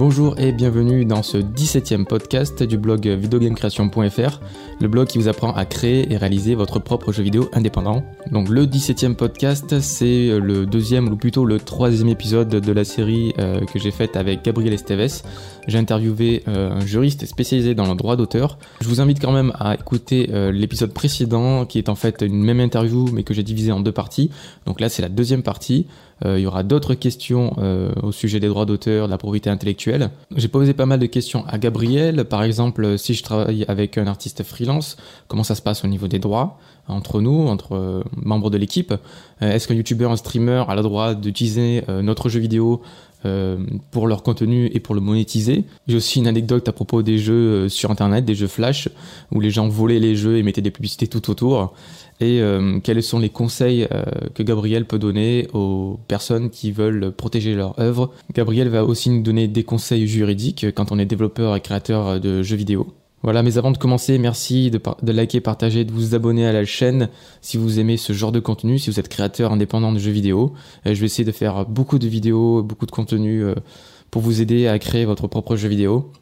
Bonjour et bienvenue dans ce 17e podcast du blog videogamecreation.fr, le blog qui vous apprend à créer et réaliser votre propre jeu vidéo indépendant. Donc le 17e podcast, c'est le deuxième ou plutôt le troisième épisode de la série euh, que j'ai faite avec Gabriel Esteves. J'ai interviewé euh, un juriste spécialisé dans le droit d'auteur. Je vous invite quand même à écouter euh, l'épisode précédent qui est en fait une même interview mais que j'ai divisé en deux parties. Donc là c'est la deuxième partie. Euh, il y aura d'autres questions euh, au sujet des droits d'auteur, de la propriété intellectuelle. J'ai posé pas mal de questions à Gabriel. Par exemple, si je travaille avec un artiste freelance, comment ça se passe au niveau des droits entre nous, entre euh, membres de l'équipe? Est-ce qu'un youtubeur, un streamer a le droit d'utiliser notre jeu vidéo pour leur contenu et pour le monétiser? J'ai aussi une anecdote à propos des jeux sur internet, des jeux flash, où les gens volaient les jeux et mettaient des publicités tout autour et euh, quels sont les conseils euh, que Gabriel peut donner aux personnes qui veulent protéger leur œuvre? Gabriel va aussi nous donner des conseils juridiques quand on est développeur et créateur de jeux vidéo. Voilà, mais avant de commencer, merci de, liker, partager, de vous abonner à la chaîne si vous aimez ce genre de contenu, si vous êtes créateur indépendant de jeux vidéo. Euh, je vais essayer de faire beaucoup de vidéos, beaucoup de contenu pour vous aider à créer votre propre jeu vidéo.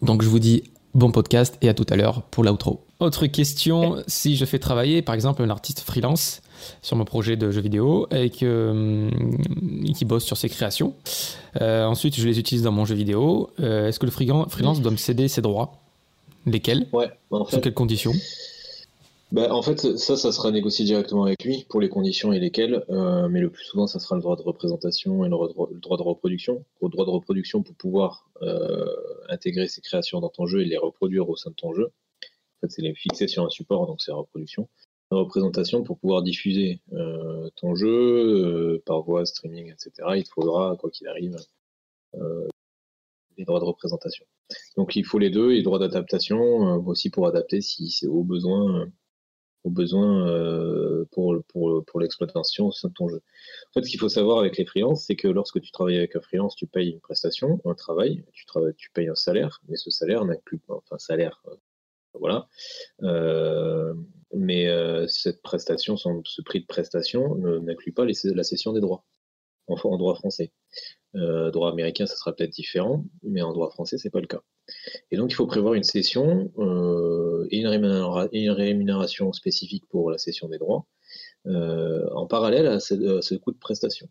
Donc je vous dis bon podcast et à tout à l'heure pour l'outro. Autre question, si je fais travailler par exemple un artiste freelance sur mon projet de jeu vidéo et que, hum, qui bosse sur ses créations, euh, ensuite je les utilise dans mon jeu vidéo, euh, est-ce que le freelance doit me céder ses droits? Lesquels? Ouais, en fait, Sous quelles conditions? Bah, en fait, ça, ça sera négocié directement avec lui pour les conditions et lesquelles, euh, mais le plus souvent, ça sera le droit de représentation et le, droit de reproduction. Le droit de reproduction pour pouvoir intégrer ses créations dans ton jeu et les reproduire au sein de ton jeu c'est les fixer sur un support, donc c'est la reproduction. La représentation, pour pouvoir diffuser euh, ton jeu euh, par voie, streaming, etc., il faudra, quoi qu'il arrive, euh, les droits de représentation. Donc il faut les deux, les droits d'adaptation aussi pour adapter si c'est au besoin, au besoin pour, pour, pour l'exploitation de ton jeu. En fait, ce qu'il faut savoir avec les freelances, c'est que lorsque tu travailles avec un freelance, tu payes une prestation, un travail, tu payes un salaire, mais ce salaire n'inclut pas, enfin salaire, voilà. Euh, mais euh, cette prestation, ce prix de prestation n'inclut pas la cession des droits en, droit français. Euh, droit américain, ça sera peut-être différent, mais en droit français, c'est pas le cas. Et donc, il faut prévoir une cession et une, rémunération spécifique pour la cession des droits en parallèle à ce, coût de prestation.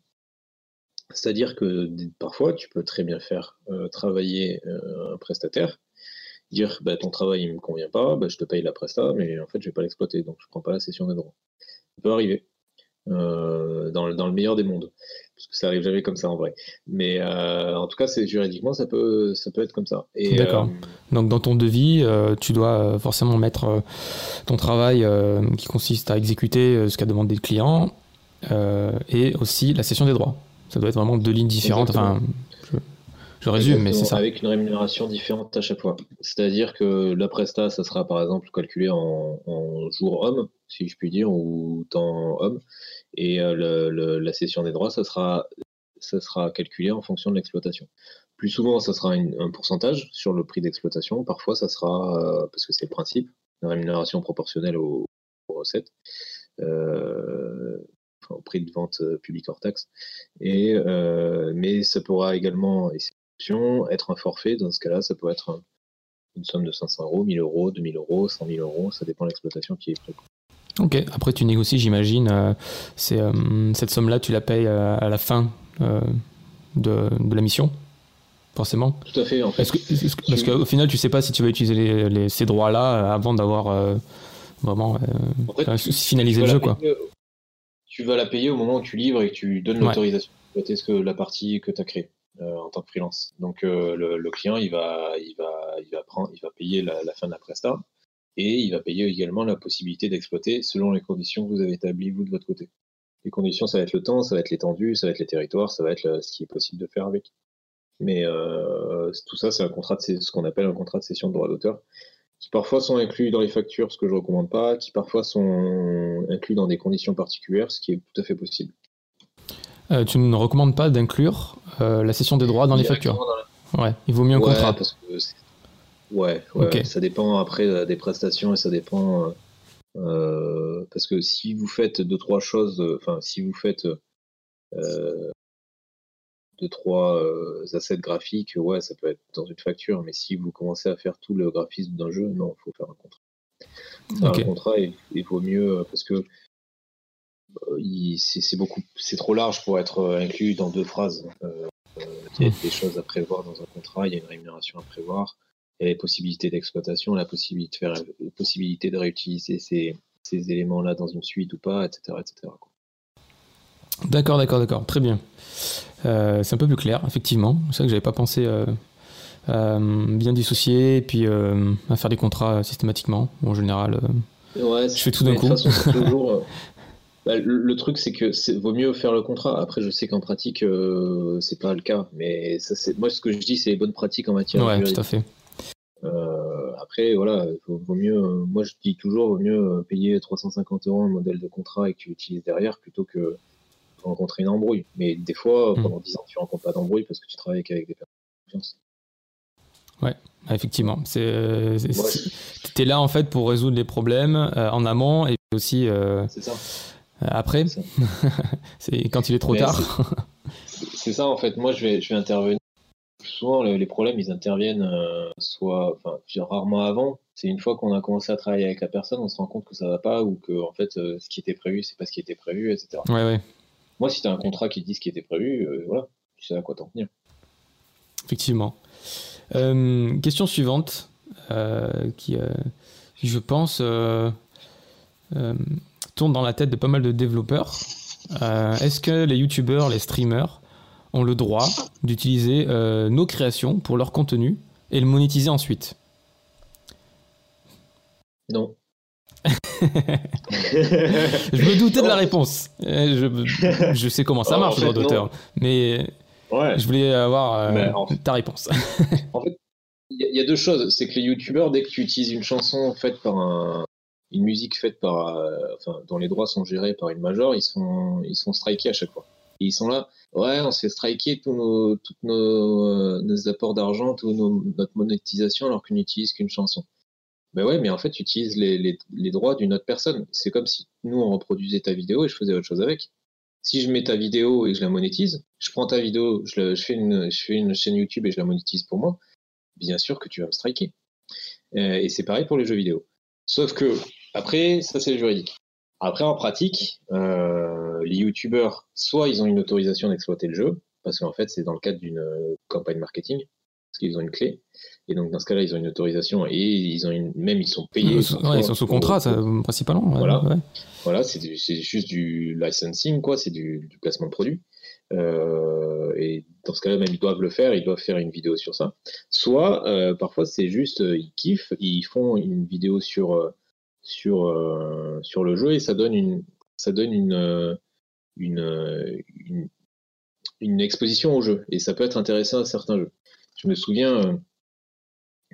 C'est-à-dire que parfois, tu peux très bien faire travailler un prestataire dire bah, ton travail ne me convient pas, bah, je te paye la presta, mais en fait je vais pas l'exploiter, donc je prends pas la cession des droits. Ça peut arriver. Euh, dans, le meilleur des mondes, parce que ça arrive jamais comme ça en vrai. Mais euh, en tout cas, c'est juridiquement, ça peut, ça peut être comme ça. D'accord. Euh, donc dans ton devis, tu dois forcément mettre ton travail qui consiste à exécuter ce qu'a demandé le client et aussi la cession des droits. Ça doit être vraiment deux lignes différentes. Enfin, je résume, mais c'est ça. Avec une rémunération différente à chaque fois. C'est-à-dire que la presta, ça sera par exemple calculé en, en jour homme, si je puis dire, ou temps homme. Et euh, la cession des droits, ça sera, ça sera calculé en fonction de l'exploitation. Plus souvent, ça sera un pourcentage sur le prix d'exploitation. Parfois, ça sera, euh, parce que c'est le principe, une rémunération proportionnelle aux, recettes. Euh, au prix de vente publique hors taxe. Et, mais ça pourra également, être un forfait. Dans ce cas-là, ça peut être une somme de 500 euros, 1000 euros, 2000 euros, 100 000 euros, ça dépend de l'exploitation qui est prévue. Ok, après tu négocies, j'imagine. Euh, c'est, euh, cette somme-là, tu la payes euh, à la fin de, la mission, forcément Tout à fait, en fait. parce qu'au final, tu sais pas si tu vas utiliser les, ces droits-là avant d'avoir vraiment finalisé le jeu. Quoi. tu vas la payer au moment où tu livres et que tu donnes l'autorisation ce que la partie que tu as créée. Euh, en tant que freelance. Donc euh, le, client, il va, il va, il va prendre, il va payer la, fin de la presta et il va payer également la possibilité d'exploiter selon les conditions que vous avez établies vous de votre côté. Les conditions, ça va être le temps, ça va être l'étendue, ça va être les territoires, ça va être ce qui est possible de faire avec. Mais euh, tout ça, c'est un contrat de ce qu'on appelle un contrat de cession de droit d'auteur, qui parfois sont inclus dans les factures, ce que je recommande pas, qui parfois sont inclus dans des conditions particulières, ce qui est tout à fait possible. Euh, tu ne recommandes pas d'inclure euh, la cession des droits dans les factures Ouais, il vaut mieux un contrat. ouais, ouais ça dépend après euh, des prestations et ça dépend. parce que si vous faites deux, trois choses, enfin, si vous faites deux, trois assets graphiques, ouais, ça peut être dans une facture, mais si vous commencez à faire tout le graphisme d'un jeu, non, il faut faire un contrat. Un contrat, il, vaut mieux parce que c'est beaucoup, c'est trop large pour être inclus dans deux phrases. il y a hmm. des choses à prévoir dans un contrat, il y a une rémunération à prévoir, il y a les possibilités d'exploitation, la possibilité de faire, la possibilité de réutiliser ces, ces éléments-là dans une suite ou pas, etc., etc. D'accord, d'accord, d'accord. Très bien. Euh, c'est un peu plus clair, effectivement. C'est vrai que j'avais pas pensé euh, euh, bien dissocier et puis à faire des contrats systématiquement. En général, je fais tout d'un coup. Bah, le, truc, c'est que c'est vaut mieux faire le contrat. Après, je sais qu'en pratique, c'est pas le cas. Mais ça, c'est moi, ce que je dis, c'est les bonnes pratiques en matière. Ouais, tout à fait. après, voilà, vaut, mieux. moi, je dis toujours, vaut mieux payer 350 euros un modèle de contrat et que tu utilises derrière plutôt que rencontrer une embrouille. Mais des fois, hmm. pendant 10 ans, tu rencontres pas d'embrouille parce que tu travailles avec des personnes de confiance. Ouais, effectivement. C'est, tu es là en fait pour résoudre les problèmes euh, en amont et aussi euh, ça. Après. C'est quand il est trop tard. C'est ça en fait. Moi, je vais, je vais intervenir. Souvent, les problèmes, ils interviennent euh, soit, enfin, rarement avant. C'est une fois qu'on a commencé à travailler avec la personne, on se rend compte que ça va pas ou que en fait, ce qui était prévu, c'est pas ce qui était prévu, etc. Ouais, ouais. Moi, si tu as un contrat qui dit ce qui était prévu, euh, voilà, tu sais à quoi t'en tenir. Effectivement. Euh, question suivante, euh, qui, je pense, tourne dans la tête de pas mal de développeurs. Est-ce que les youtubeurs, les streamers ont le droit d'utiliser nos créations pour leur contenu et le monétiser ensuite? Non. je me doutais de la réponse. Je, je sais comment ça marche, le droit d'auteur. Mais je voulais avoir euh, ta réponse. en fait, il y, a deux choses. C'est que les youtubeurs, dès que tu utilises une chanson faite par un, une musique faite par, euh, enfin, dont les droits sont gérés par une major, ils sont, ils sont strikés à chaque fois. Ils sont là, ouais, on se fait striker tous nos, toutes nos, euh, nos apports d'argent, toute notre monétisation alors qu'on n'utilise qu'une chanson. Ben ouais, mais en fait, tu utilises les, les, les droits d'une autre personne. C'est comme si nous, on reproduisait ta vidéo et je faisais autre chose avec. Si je mets ta vidéo et je la monétise, je prends ta vidéo, je, je, fais, une, je fais une chaîne YouTube et je la monétise pour moi, bien sûr que tu vas me striker. Euh, et c'est pareil pour les jeux vidéo. Sauf que, après, ça c'est le juridique. Après, en pratique, euh, les YouTubeurs, soit ils ont une autorisation d'exploiter le jeu, parce qu'en fait, c'est dans le cadre d'une euh, campagne marketing, parce qu'ils ont une clé. Et donc dans ce cas-là, ils ont une autorisation et ils ont une, même ils sont payés. ils sont sous contrat, principalement. voilà, voilà, c'est juste du licensing, quoi, c'est du, placement de produit. Euh, et dans ce cas-là, même ils doivent le faire, ils doivent faire une vidéo sur ça. Soit euh, parfois c'est juste ils kiffent, ils font une vidéo sur sur sur le jeu et ça donne une ça donne une une, une, une exposition au jeu et ça peut être intéressant à certains jeux. Je me souviens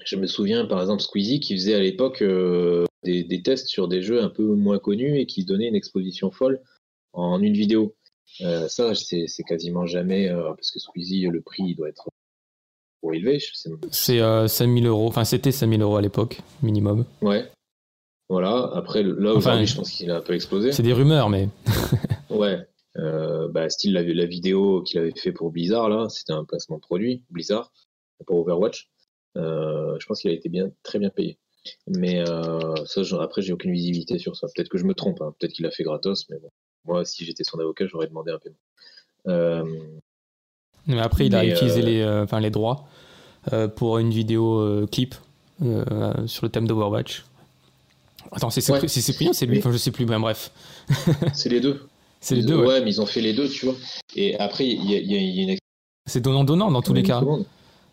je me souviens par exemple Squeezie qui faisait à l'époque euh, des, tests sur des jeux un peu moins connus et qui donnait une exposition folle en une vidéo. Euh, ça, c'est quasiment jamais, euh, parce que Squeezie, le prix il doit être trop élevé. C'est 5000 euros, enfin c'était 5000 euros à l'époque, minimum. Ouais. Voilà, après là aujourd'hui, je pense qu'il a un peu explosé. C'est des rumeurs, mais. ouais. bah, style la, la vidéo qu'il avait fait pour Blizzard, là, c'était un placement de produit, Blizzard, pour Overwatch. Euh, je pense qu'il a été bien, très bien payé. Mais euh, ça, après, j'ai aucune visibilité sur ça. Peut-être que je me trompe. Hein. Peut-être qu'il a fait gratos, mais bon. Moi, si j'étais son avocat, j'aurais demandé un paiement. Euh, mais après, il a utilisé les, enfin, les droits pour une vidéo clip sur le thème d'Overwatch. Attends, c'est Cyprien, c'est lui, enfin, je sais plus, ben, bref. c'est les deux. C'est les deux, ouais. mais ils ont fait les deux, tu vois. Et après, il y, y, a une. C'est donnant-donnant dans tous les cas.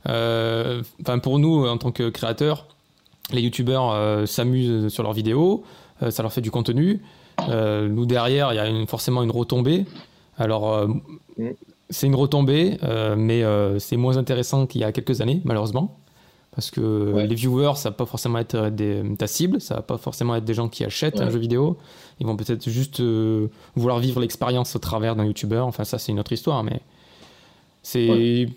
Euh, pour nous, en tant que créateurs, les youtubeurs euh, s'amusent sur leurs vidéos, euh, ça leur fait du contenu. nous, derrière, il y a forcément une retombée. Alors, mm. c'est une retombée, mais c'est moins intéressant qu'il y a quelques années, malheureusement. Parce que les viewers, ça va pas forcément être des, ta cible, ça va pas forcément être des gens qui achètent un jeu vidéo. Ils vont peut-être juste vouloir vivre l'expérience au travers d'un youtubeur. Enfin, ça, c'est une autre histoire, mais c'est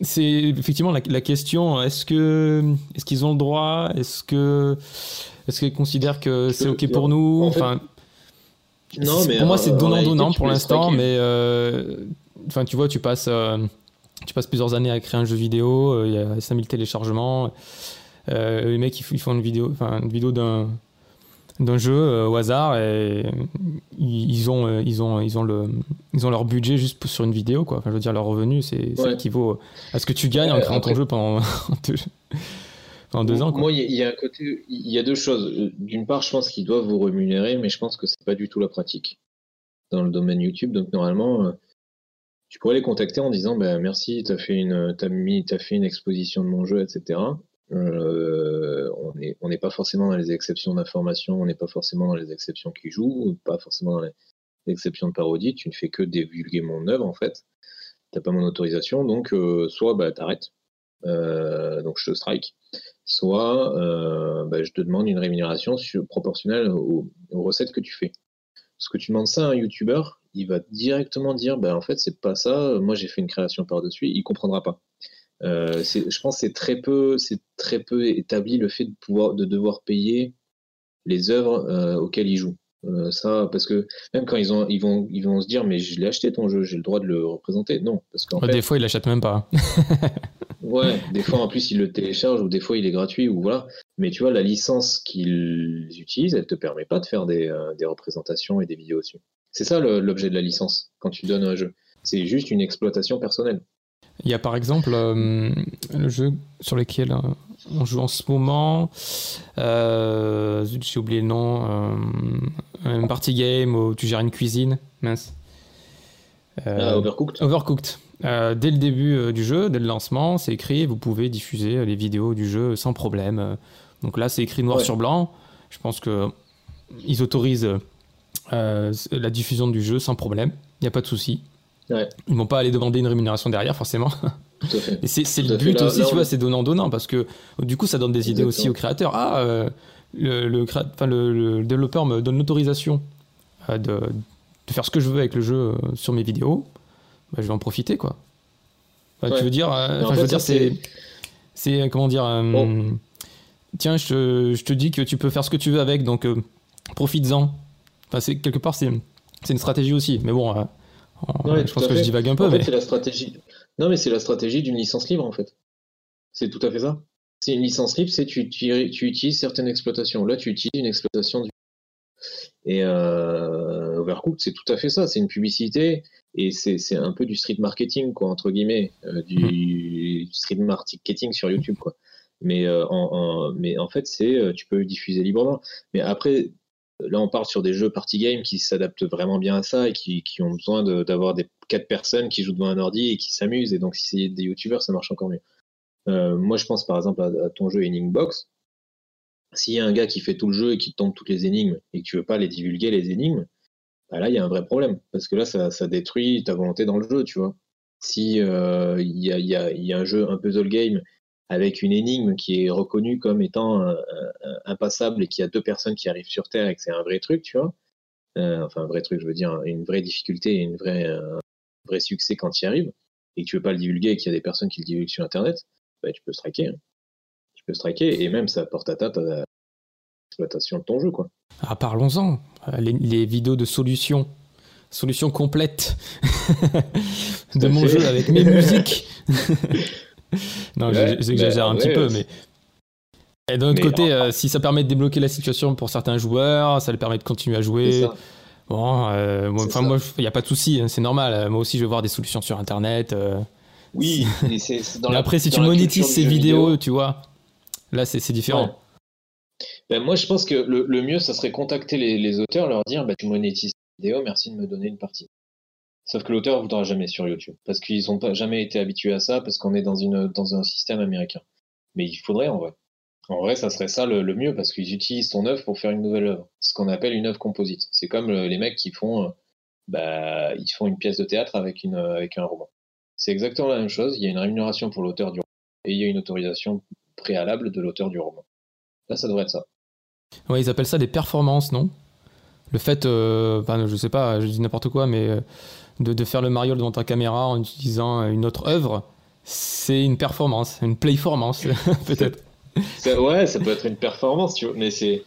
c'est effectivement la, question est-ce que est-ce qu'ils ont le droit? Est-ce que est-ce qu'ils considèrent que c'est ok pour nous? Enfin, non, mais pour moi c'est donnant donnant pour l'instant, mais euh, enfin tu vois, tu passes euh, tu passes plusieurs années à créer un jeu vidéo, il y a 5000 téléchargements. les mecs, ils, font une vidéo, enfin, une vidéo d'un d'un jeu au hasard et ils ont ils ont ils ont le ils ont leur budget juste sur une vidéo quoi enfin, je veux dire leur revenu c'est ça qui vaut à ce que tu gagnes en créant ton jeu pendant en deux ans. Moi, il y, a un côté, il y a deux choses. D'une part, je pense qu'ils doivent vous rémunérer, mais je pense que c'est pas du tout la pratique dans le domaine YouTube. Donc normalement, euh, tu pourrais les contacter en disant, bah, merci, fait une, as mis, as fait une exposition de mon jeu, etc. Euh, on n'est pas forcément dans les exceptions d'information, on n'est pas forcément dans les exceptions qui jouent, pas forcément dans les exceptions de parodie. Tu ne fais que divulguer mon œuvre en fait. T'as pas mon autorisation, donc euh, soit bah, t'arrêtes, donc je te strike soit euh, bah, je te demande une rémunération proportionnelle aux, recettes que tu fais. Parce que tu demandes ça à un YouTuber, il va directement dire bah, en fait, c'est pas ça, moi j'ai fait une création par-dessus, il comprendra pas. Euh, je pense que c'est très peu, c'est très peu établi le fait de pouvoir, de devoir payer les œuvres euh, auxquelles il joue. ça, parce que même quand ils, ont, ils, vont, ils vont se dire mais je l'ai acheté ton jeu, j'ai le droit de le représenter. Non, parce qu'en Des fois, ils l'achètent même pas. Ouais, des fois en plus ils le téléchargent ou des fois il est gratuit ou voilà. Mais tu vois, la licence qu'ils utilisent, elle te permet pas de faire des, euh, des représentations et des vidéos dessus. C'est ça l'objet de la licence quand tu donnes un jeu. C'est juste une exploitation personnelle. Il y a par exemple euh, le jeu sur lequel euh, on joue en ce moment. J'ai oublié le nom. un party game où tu gères une cuisine. Mince. Ah, Overcooked. Overcooked. Euh, dès le début euh, du jeu, dès le lancement, c'est écrit, vous pouvez diffuser euh, les vidéos du jeu sans problème. Donc là, c'est écrit noir sur blanc. Je pense que ils autorisent la diffusion du jeu sans problème. Il n'y a pas de souci. Ouais. Ils vont pas aller demander une rémunération derrière, forcément. C'est le but aussi, tu vois, c'est donnant-donnant, parce que du coup, ça donne des idées aussi aux créateurs. Ah, le, le, le, développeur me donne l'autorisation de, de, faire ce que je veux avec le jeu sur mes vidéos. Bah, je vais en profiter quoi. Tu veux dire, euh, je veux dire, c'est, c'est euh, comment dire, euh, tiens, je, je, te dis que tu peux faire ce que tu veux avec, donc profites-en. Enfin, c'est quelque part, c'est, c'est une stratégie aussi, mais bon, je pense que je divague un peu. En mais... c'est la stratégie. Non, mais c'est la stratégie d'une licence libre en fait. C'est tout à fait ça. C'est une licence libre, c'est tu, tu, tu, utilises certaines exploitations. Là, tu utilises une exploitation du. Et Overcooked, c'est tout à fait ça. C'est une publicité et c'est un peu du street marketing, quoi, entre guillemets, euh, du hmm. street marketing sur YouTube, quoi. Mais, euh, en, mais en fait, c'est euh, tu peux diffuser librement. Mais après, là, on parle sur des jeux party game qui s'adaptent vraiment bien à ça et qui, ont besoin d'avoir des quatre personnes qui jouent devant un ordi et qui s'amusent. Et donc, si c'est des youtubeurs, ça marche encore mieux. moi, je pense par exemple à, ton jeu Enigma Box. S'il y a un gars qui fait tout le jeu et qui tombe toutes les énigmes et que tu veux pas les divulguer, les énigmes, bah là, il y a un vrai problème. Parce que là, ça, détruit ta volonté dans le jeu, tu vois. Si euh, il y, a, un jeu, un puzzle game, avec une énigme qui est reconnue comme étant euh, impassable et qu'il y a deux personnes qui arrivent sur Terre et que c'est un vrai truc, tu vois. Euh, enfin, un vrai truc, je veux dire, une vraie difficulté et une vraie, un vrai succès quand il arrive, et que tu veux pas le divulguer et qu'il y a des personnes qui le divulguent sur Internet, bah, tu peux striker. Hein. Tu peux striker et même ça porte atteinte à l'exploitation de ton jeu, quoi. Ah, parlons-en. Les, vidéos de solutions, solutions complètes de mon jeu avec mes musiques. non, j'exagère un petit peu, mais. Et d'un autre côté, euh, si ça permet de débloquer la situation pour certains joueurs, ça les permet de continuer à jouer. Bon, euh, enfin moi, il n'y a pas de souci, hein, c'est normal. Moi aussi, je vais voir des solutions sur Internet. Euh. oui, mais, après, si tu monétises ces vidéos, tu vois, là, c'est différent. Ben, moi, je pense que le, mieux, ça serait contacter les, auteurs, leur dire bah, Tu monétises la vidéo, merci de me donner une partie. Sauf que l'auteur ne voudra jamais sur YouTube. Parce qu'ils n'ont pas jamais été habitués à ça, parce qu'on est dans, une, dans un système américain. Mais il faudrait en vrai. En vrai, ça serait ça le, mieux, parce qu'ils utilisent ton œuvre pour faire une nouvelle œuvre. Ce qu'on appelle une œuvre composite. C'est comme les mecs qui font, euh, bah, ils font une pièce de théâtre avec, une, avec un roman. C'est exactement la même chose. Il y a une rémunération pour l'auteur du roman et il y a une autorisation préalable de l'auteur du roman. Là, ça devrait être ça. Ouais, ils appellent ça des performances, non? Le fait, euh, enfin, je sais pas, je dis n'importe quoi, mais euh, de, faire le mariole devant ta caméra en utilisant une autre œuvre, c'est une performance, une playformance, peut-être. Ouais, ça peut être une performance, tu vois, mais c'est.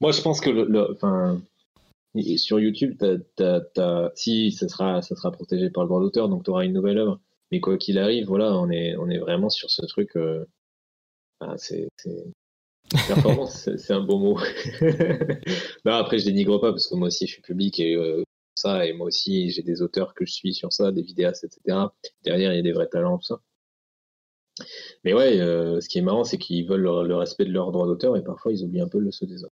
Moi, je pense que le, enfin, sur YouTube, si ça sera, ça sera protégé par le droit d'auteur, donc tu auras une nouvelle œuvre mais quoi qu'il arrive, voilà, on est, on est vraiment sur ce truc. Ah, c'est Performance, c'est un bon mot. non, après, je dénigre pas parce que moi aussi, je suis public et ça, et moi aussi, j'ai des auteurs que je suis sur ça, des vidéastes, etc. Derrière, il y a des vrais talents, tout ça. Mais ouais, euh, ce qui est marrant, c'est qu'ils veulent le, respect de leurs droits d'auteur et parfois ils oublient un peu le ceux des autres.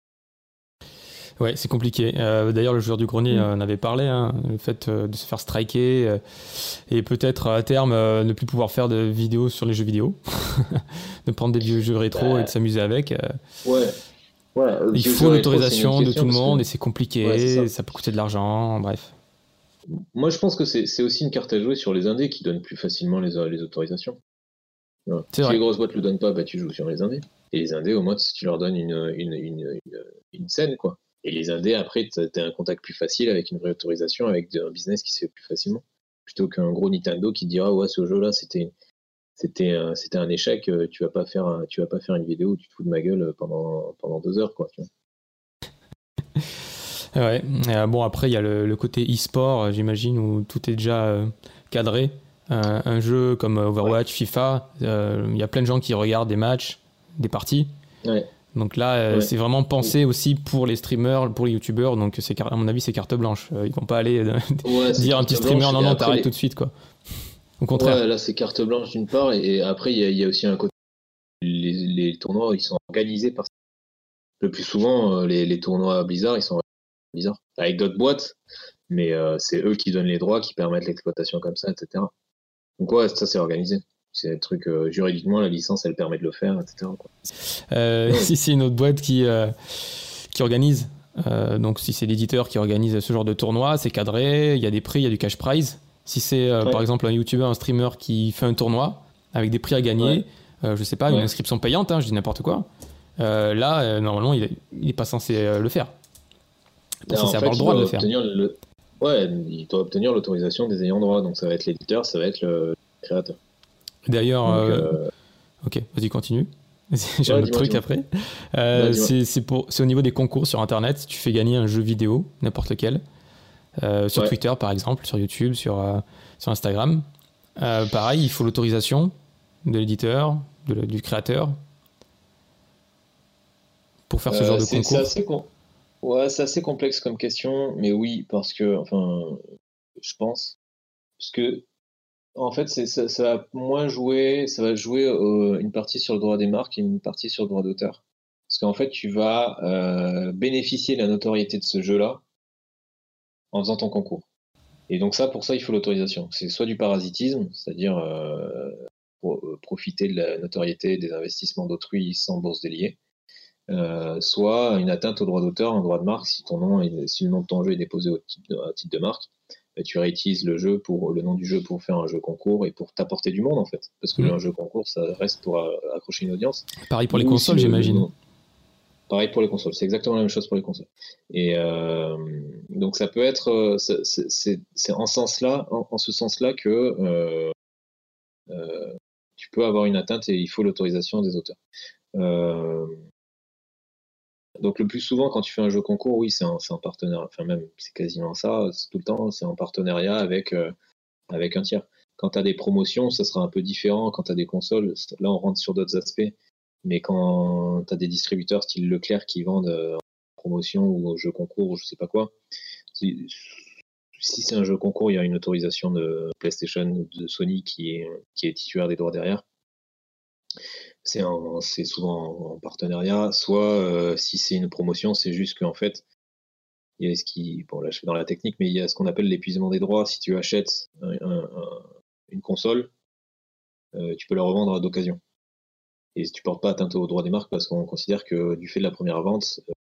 Ouais, c'est compliqué. Euh, d'ailleurs, le joueur du grenier mm. en avait parlé, hein, le fait euh, de se faire striker et peut-être à terme ne plus pouvoir faire de vidéos sur les jeux vidéo, de prendre des vieux jeux rétro et de s'amuser avec. Ouais. Ouais Il faut l'autorisation de tout le monde et c'est compliqué, ça peut coûter de l'argent, bref. Moi, je pense que c'est aussi une carte à jouer sur les indés qui donnent plus facilement les, les autorisations. Si les grosses boîtes le donnent pas, bah, tu joues sur les indés. Et les indés, au moins, tu leur donnes une, une, une, une, scène, quoi. Et les indés, après, tu as un contact plus facile avec une vraie autorisation, avec un business qui se fait plus facilement. Plutôt qu'un gros Nintendo qui dira, ouais, ce jeu-là, c'était c'était c'était un échec euh, tu vas pas faire tu vas pas faire une vidéo où tu te fous de ma gueule pendant pendant deux heures quoi tu vois. ouais euh, bon après il y a le, côté e-sport j'imagine où tout est déjà euh, cadré un, jeu comme Overwatch, FIFA, euh, il y a plein de gens qui regardent des matchs, des parties. Donc là, euh, c'est vraiment pensé aussi pour les streamers, pour les youtubeurs. Donc c'est à mon avis, c'est carte blanche. Euh, ils vont pas aller dire à un petit streamer non non, t'arrêtes tout de suite quoi. Au contraire. là c'est carte blanche d'une part et, après il y, a aussi un côté. Les, tournois ils sont organisés par. Le plus souvent les, les tournois Blizzard ils sont Blizzard avec d'autres boîtes, mais c'est eux qui donnent les droits, qui permettent l'exploitation comme ça, etc. Donc ouais, ça c'est organisé. C'est un truc euh, juridiquement, la licence, elle permet de le faire, etc. Euh, si c'est une autre boîte qui, euh, qui organise, donc si c'est l'éditeur qui organise ce genre de tournoi, c'est cadré, il y a des prix, il y a du cash prize. Si c'est par exemple un YouTuber, un streamer qui fait un tournoi avec des prix à gagner, je sais pas, une inscription payante, hein, je dis n'importe quoi, là, normalement, il n'est pas censé le faire. Pas censé avoir le droit de le faire. Ouais, il doit obtenir l'autorisation des ayants droit. Donc ça va être l'éditeur, ça va être le créateur. D'ailleurs, euh, euh, ok, vas-y, continue. J'ai un autre truc après. Euh, c'est au niveau des concours sur Internet. Tu fais gagner un jeu vidéo, n'importe lequel, sur Twitter par exemple, sur YouTube, sur, sur Instagram. pareil, il faut l'autorisation de l'éditeur, du créateur, pour faire ce genre de concours. C'est assez con. Ouais, c'est assez complexe comme question, mais oui, parce que, enfin, je pense. Parce que, en fait, ça, ça, va moins jouer, ça va jouer euh, une partie sur le droit des marques et une partie sur le droit d'auteur. Parce qu'en fait, tu vas euh, bénéficier de la notoriété de ce jeu-là en faisant ton concours. Et donc ça, pour ça, il faut l'autorisation. C'est soit du parasitisme, c'est-à-dire euh, profiter de la notoriété des investissements d'autrui sans bourse déliée, euh, soit une atteinte au droit d'auteur, un droit de marque, si ton nom si le nom de ton jeu est déposé au titre de, titre de marque, bah, tu réutilises le jeu pour le nom du jeu pour faire un jeu concours et pour t'apporter du monde en fait, parce que mmh. un jeu concours ça reste pour euh, accrocher une audience. Pareil pour les consoles, j'imagine. Pareil pour les consoles, c'est exactement la même chose pour les consoles. Et euh, donc ça peut être, c'est en ce sens-là que tu peux avoir une atteinte et il faut l'autorisation des auteurs. Donc le plus souvent, quand tu fais un jeu concours, oui, c'est un, partenariat. Enfin même, c'est quasiment ça. Tout le temps, c'est en partenariat avec euh, avec un tiers. Quand tu as des promotions, ça sera un peu différent. Quand tu as des consoles, là, on rentre sur d'autres aspects. Mais quand tu as des distributeurs style Leclerc qui vendent euh, en promotion ou jeu concours ou je sais pas quoi, si, c'est un jeu concours, il y a une autorisation de PlayStation ou de Sony qui est, qui est titulaire des droits derrière c'est souvent en, partenariat, soit euh, si c'est une promotion, c'est juste qu'en fait, il y a ce qui, bon là je suis dans la technique, mais il y a ce qu'on appelle l'épuisement des droits. Si tu achètes une console, euh, tu peux la revendre d'occasion. Et tu portes pas atteinte aux droits des marques, parce qu'on considère que du fait de la première vente euh,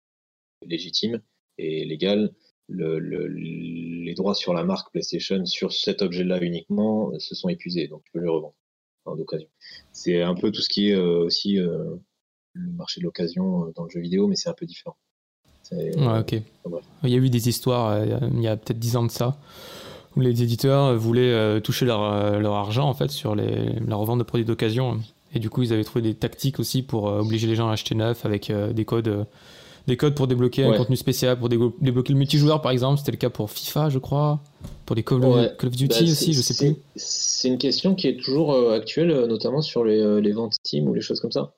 légitime et légale, les droits sur la marque PlayStation, sur cet objet-là uniquement, se sont épuisés, donc tu peux le revendre d'occasion. C'est un peu tout ce qui est euh, aussi euh, le marché de l'occasion dans le jeu vidéo, mais c'est un peu différent. ok. il y a eu des histoires il y a peut-être 10 ans de ça où les éditeurs voulaient toucher leur, argent en fait sur les, la revente de produits d'occasion et du coup ils avaient trouvé des tactiques aussi pour obliger les gens à acheter neuf avec des codes des codes pour débloquer un contenu spécial, pour débloquer le multijoueur par exemple. C'était le cas pour FIFA, je crois. Pour les Call, of Duty bah, aussi, je sais plus. C'est une question qui est toujours euh, actuelle, euh, notamment sur les, euh, les, ventes Steam ou les choses comme ça.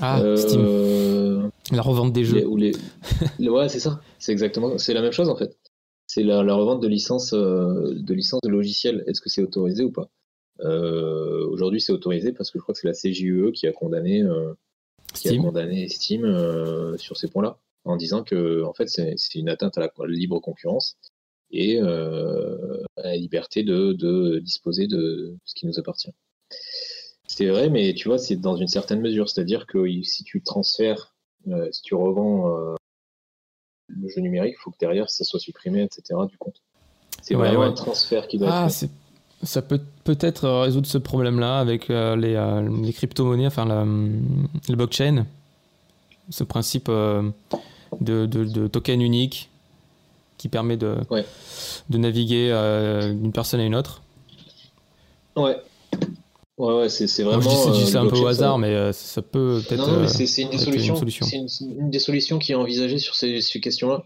Ah, Steam. La revente des jeux. ouais, c'est ça. C'est exactement. C'est la même chose en fait. C'est la, revente de licences de, licence de logiciels. Est-ce que c'est autorisé ou pas? Aujourd'hui, c'est autorisé parce que je crois que c'est la CJUE qui a condamné qui a condamné Steam sur ces points-là en disant que en fait c'est une atteinte à la, libre concurrence et euh, à la liberté de, disposer de ce qui nous appartient. C'est vrai, mais tu vois, c'est dans une certaine mesure. C'est-à-dire que si tu transfères, euh, si tu revends euh, le jeu numérique, il faut que derrière ça soit supprimé, etc. du compte. C'est vraiment un transfert qui doit ah, être Ça peut peut-être résoudre ce problème-là avec les, les crypto-monnaies, enfin la, le blockchain. Ce principe de, token unique qui permet de, de naviguer euh, d'une personne à une autre. Ouais. Ouais, ouais c'est vraiment. je dis, c'est un peu au hasard, mais euh, ça peut peut-être. Non, c'est une, des solutions. C'est une, des solutions qui est envisagée sur ces, questions-là.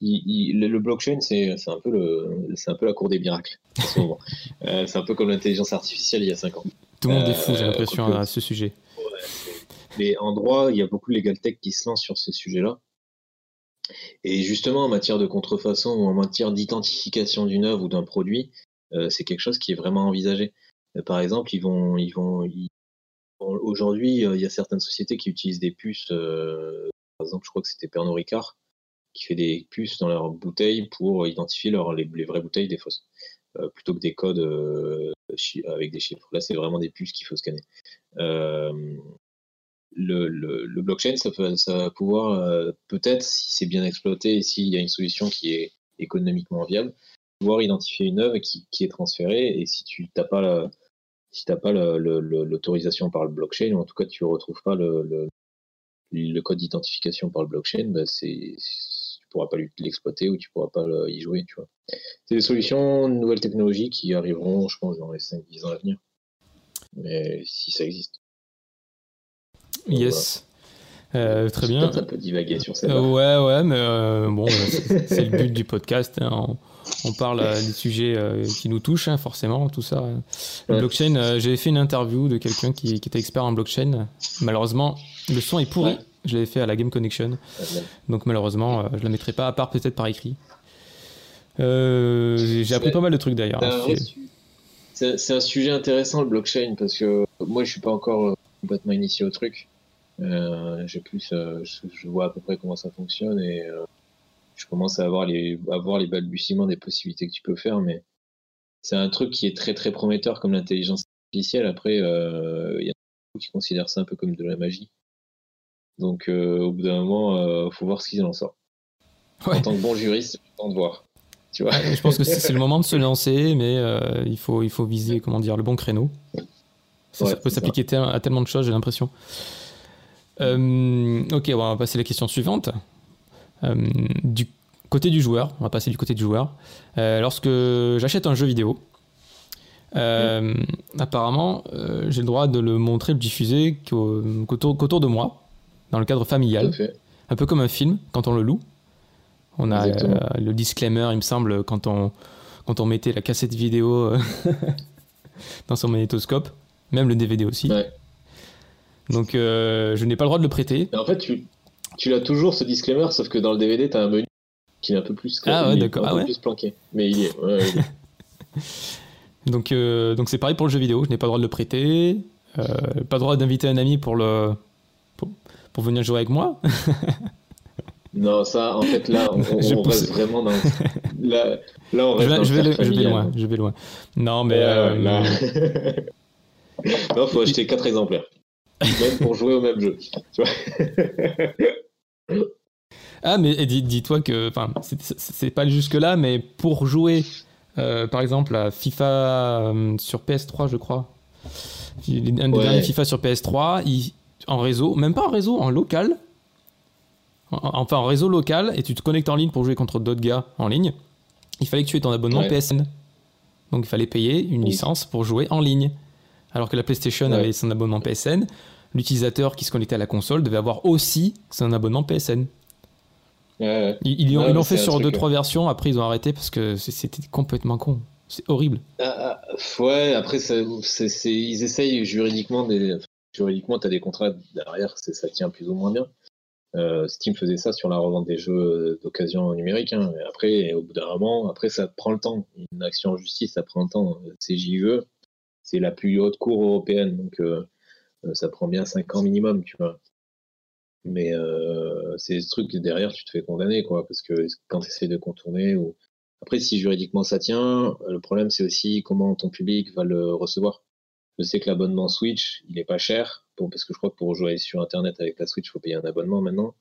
Le blockchain, c'est un, peu le, un peu la cour des miracles euh, c'est un peu comme l'intelligence artificielle il y a 5 ans. Tout le monde est fou, j'ai l'impression, à ce sujet. mais en droit, il y a beaucoup de legal tech qui se lancent sur ces sujets-là. Et justement, en matière de contrefaçon ou en matière d'identification d'une œuvre ou d'un produit, euh, c'est quelque chose qui est vraiment envisagé. Euh, par exemple, ils vont, ils vont, aujourd'hui, euh, il y a certaines sociétés qui utilisent des puces. par exemple, je crois que c'était Pernod Ricard qui fait des puces dans leurs bouteilles pour identifier les, vraies bouteilles des fausses, plutôt que des codes avec des chiffres. Là, c'est vraiment des puces qu'il faut scanner le, blockchain, ça, va pouvoir euh, peut-être, si c'est bien exploité et s'il y a une solution qui est économiquement viable, pouvoir identifier une œuvre qui, est transférée. Et si tu n'as pas si pas l'autorisation par le blockchain, ou en tout cas tu ne retrouves pas le, code d'identification par le blockchain, bah c'est, pourras pas l'exploiter ou tu pourras pas y jouer. Tu vois. C'est des solutions, nouvelles technologies qui arriveront, je pense, dans les 5-10 ans à venir. Mais si ça existe. Yes. Euh, très bien. Un peu divaguer sur ça. Euh, ouais, ouais, mais euh, bon, c'est le but du podcast. Hein. On, parle des sujets qui nous touchent, hein, forcément, tout ça. Le blockchain, j'avais fait une interview de quelqu'un qui, était expert en blockchain. Malheureusement, le son est pourri. Je l'avais fait à la Game Connection. Donc malheureusement, je ne la mettrai pas, à part peut-être par écrit. J'ai appris pas mal de trucs d'ailleurs. C'est un sujet intéressant le blockchain parce que moi je suis pas encore complètement initié au truc. Euh, j'ai plus, euh, je, vois à peu près comment ça fonctionne et euh, je commence à avoir les, à voir les balbutiements des possibilités que tu peux faire, mais c'est un truc qui est très très prometteur comme l'intelligence artificielle. Après, il y a beaucoup qui considèrent ça un peu comme de la magie. Donc, au bout d'un moment, il faut voir ce qu'ils en sortent. En tant que bon juriste, j'ai temps de voir. Tu vois je pense que c'est le moment de se lancer, mais il, faut, il faut viser comment dire, le bon créneau. Ça, peut s'appliquer à tellement de choses, j'ai l'impression. Euh, ok, on va passer à la question suivante. Euh, du côté du joueur, on va passer du côté du joueur. Euh, lorsque j'achète un jeu vidéo, apparemment, j'ai le droit de le montrer, le diffuser qu'autour de moi, dans le cadre familial. Un peu comme un film, quand on le loue. On a le disclaimer, il me semble, quand on, quand on mettait la cassette vidéo dans son magnétoscope, même le DVD aussi. Donc euh, je n'ai pas le droit de le prêter. en fait, tu, tu l'as toujours ce disclaimer, sauf que dans le DVD, tu as un menu qui est un peu plus, ah ouais, d'accord. Ah plus planqué. Mais il est. donc euh, donc c'est pareil pour le jeu vidéo, je n'ai pas le droit de le prêter, euh, pas le droit d'inviter un ami pour le pour, venir jouer avec moi. non, ça, en fait, là, on, reste vraiment dans. Là, là on reste je, vais, je vais loin, je vais loin. Non, mais. là... non, faut acheter 4 exemplaires même pour jouer au même jeu. Tu vois ah, mais dis-toi que, enfin, c'est pas jusque-là, mais pour jouer, euh, par exemple, à FIFA euh, sur PS3, je crois, un des derniers FIFA sur PS3, en réseau, même pas en réseau, en local, enfin en réseau local, et tu te connectes en ligne pour jouer contre d'autres gars en ligne, il fallait que tu aies ton abonnement PSN. Donc il fallait payer une licence pour jouer en ligne alors que la PlayStation avait son abonnement PSN, l'utilisateur qui se connectait à la console devait avoir aussi son abonnement PSN. Ils, l'ont fait sur deux trois versions. Après, ils ont arrêté parce que c'était complètement con. C'est horrible. Ah, ah, ouais, après, ils essayent juridiquement. Des, juridiquement, tu as des contrats derrière, ça tient plus ou moins bien. Euh, Steam faisait ça sur la revente des jeux d'occasion numérique. Hein. après, au bout d'un moment, après, ça prend le temps. Une action en justice, ça prend le temps. C'est JE, c'est la plus haute cour européenne, donc euh, ça prend bien 5 ans minimum, tu vois. Mais euh, c'est ce truc derrière, tu te fais condamner, quoi, parce que quand tu essaies de contourner, ou après, si juridiquement ça tient, le problème c'est aussi comment ton public va le recevoir. Je sais que l'abonnement Switch, il est pas cher, parce que je crois que pour jouer sur Internet avec la Switch, il faut payer un abonnement maintenant.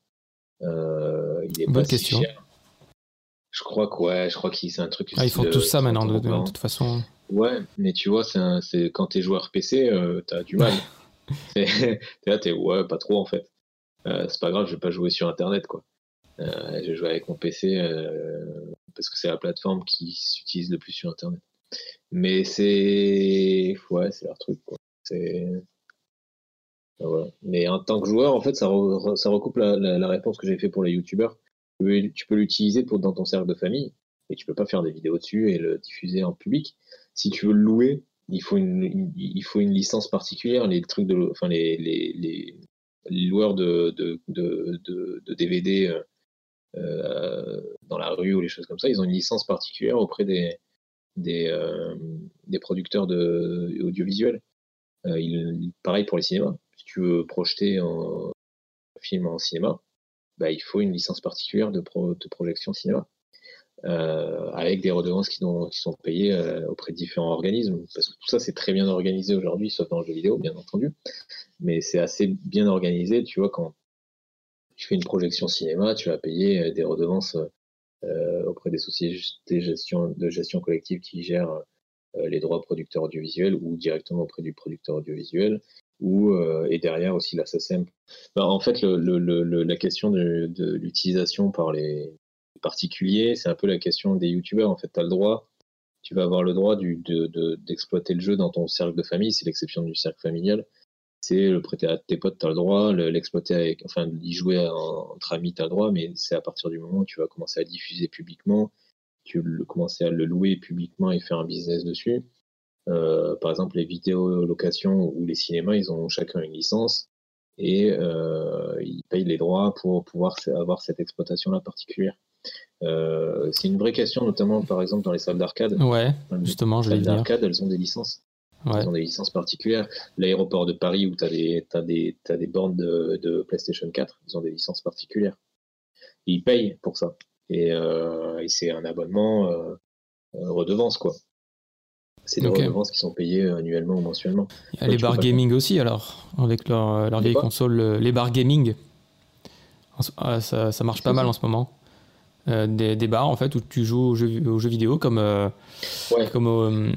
Euh, il est Bonne pas question. cher. Je crois que ouais, je crois que c'est un truc. Ah, ils font tout ça maintenant, de, toute façon. Ouais, mais tu vois, c'est quand t'es joueur PC, euh, t'as du mal. t'es là, t'es ouais, pas trop en fait. Euh, c'est pas grave, je vais pas jouer sur Internet quoi. Euh, je vais jouer avec mon PC euh, parce que c'est la plateforme qui s'utilise le plus sur Internet. Mais c'est. Ouais, c'est leur truc, quoi. C'est. Voilà. Mais en tant que joueur, en fait, ça, ça recoupe la, la, réponse que j'ai fait pour les youtubeurs. Tu peux l'utiliser pour dans ton cercle de famille, mais tu peux pas faire des vidéos dessus et le diffuser en public. Si tu veux le louer, il faut une, il faut une licence particulière. Les trucs de, enfin les, les, les, loueurs de, de, de, de, DVD euh, euh, dans la rue ou les choses comme ça, ils ont une licence particulière auprès des, des, euh, des producteurs de, audiovisuels. Euh, il, pareil pour les cinémas. Si tu veux projeter un film en cinéma, bah, il faut une licence particulière de, de projection cinéma. Euh, avec des redevances qui, sont payées auprès de différents organismes. Parce que tout ça, c'est très bien organisé aujourd'hui, sauf dans le jeu vidéo, bien entendu. Mais c'est assez bien organisé, tu vois, quand tu fais une projection cinéma, tu vas payer des redevances auprès des sociétés de gestion, collective qui gèrent euh, les droits producteurs audiovisuels ou directement auprès du producteur audiovisuel ou et derrière aussi la SACEM. Ben, en fait, la question de, l'utilisation par les particuliers, c'est un peu la question des youtubeurs. En fait, tu as le droit, tu vas avoir le droit d'exploiter de, le jeu dans ton cercle de famille, c'est l'exception du cercle familial c'est le prêter à tes potes, tu as le droit, l'exploiter avec, enfin, d'y jouer entre amis, tu as le droit, mais c'est à partir du moment où tu vas commencer à diffuser publiquement, tu vas commencer à le louer publiquement et faire un business dessus. Euh, par exemple, les vidéos location ou les cinémas, ils ont chacun une licence et euh, ils payent les droits pour pouvoir avoir cette exploitation-là particulière. Euh, c'est une vraie question, notamment par exemple dans les salles d'arcade. Ouais, justement, je vais dire. d'arcade, elles ont des licences. Ils ont des licences particulières. L'aéroport de Paris où tu as, des, bornes de, PlayStation 4, ils ont des licences particulières. ils payent pour ça. Et, euh, c'est un abonnement euh, euh, redevance, quoi. C'est des redevances qui sont payées annuellement ou mensuellement. Il y a les bars gaming aussi, alors, avec leur, leur vieille console. Les bars gaming, ah, ça, ça marche pas mal en ce moment. Euh, des, des, bars en fait où tu joues aux jeux, aux jeux vidéo comme, euh, comme euh,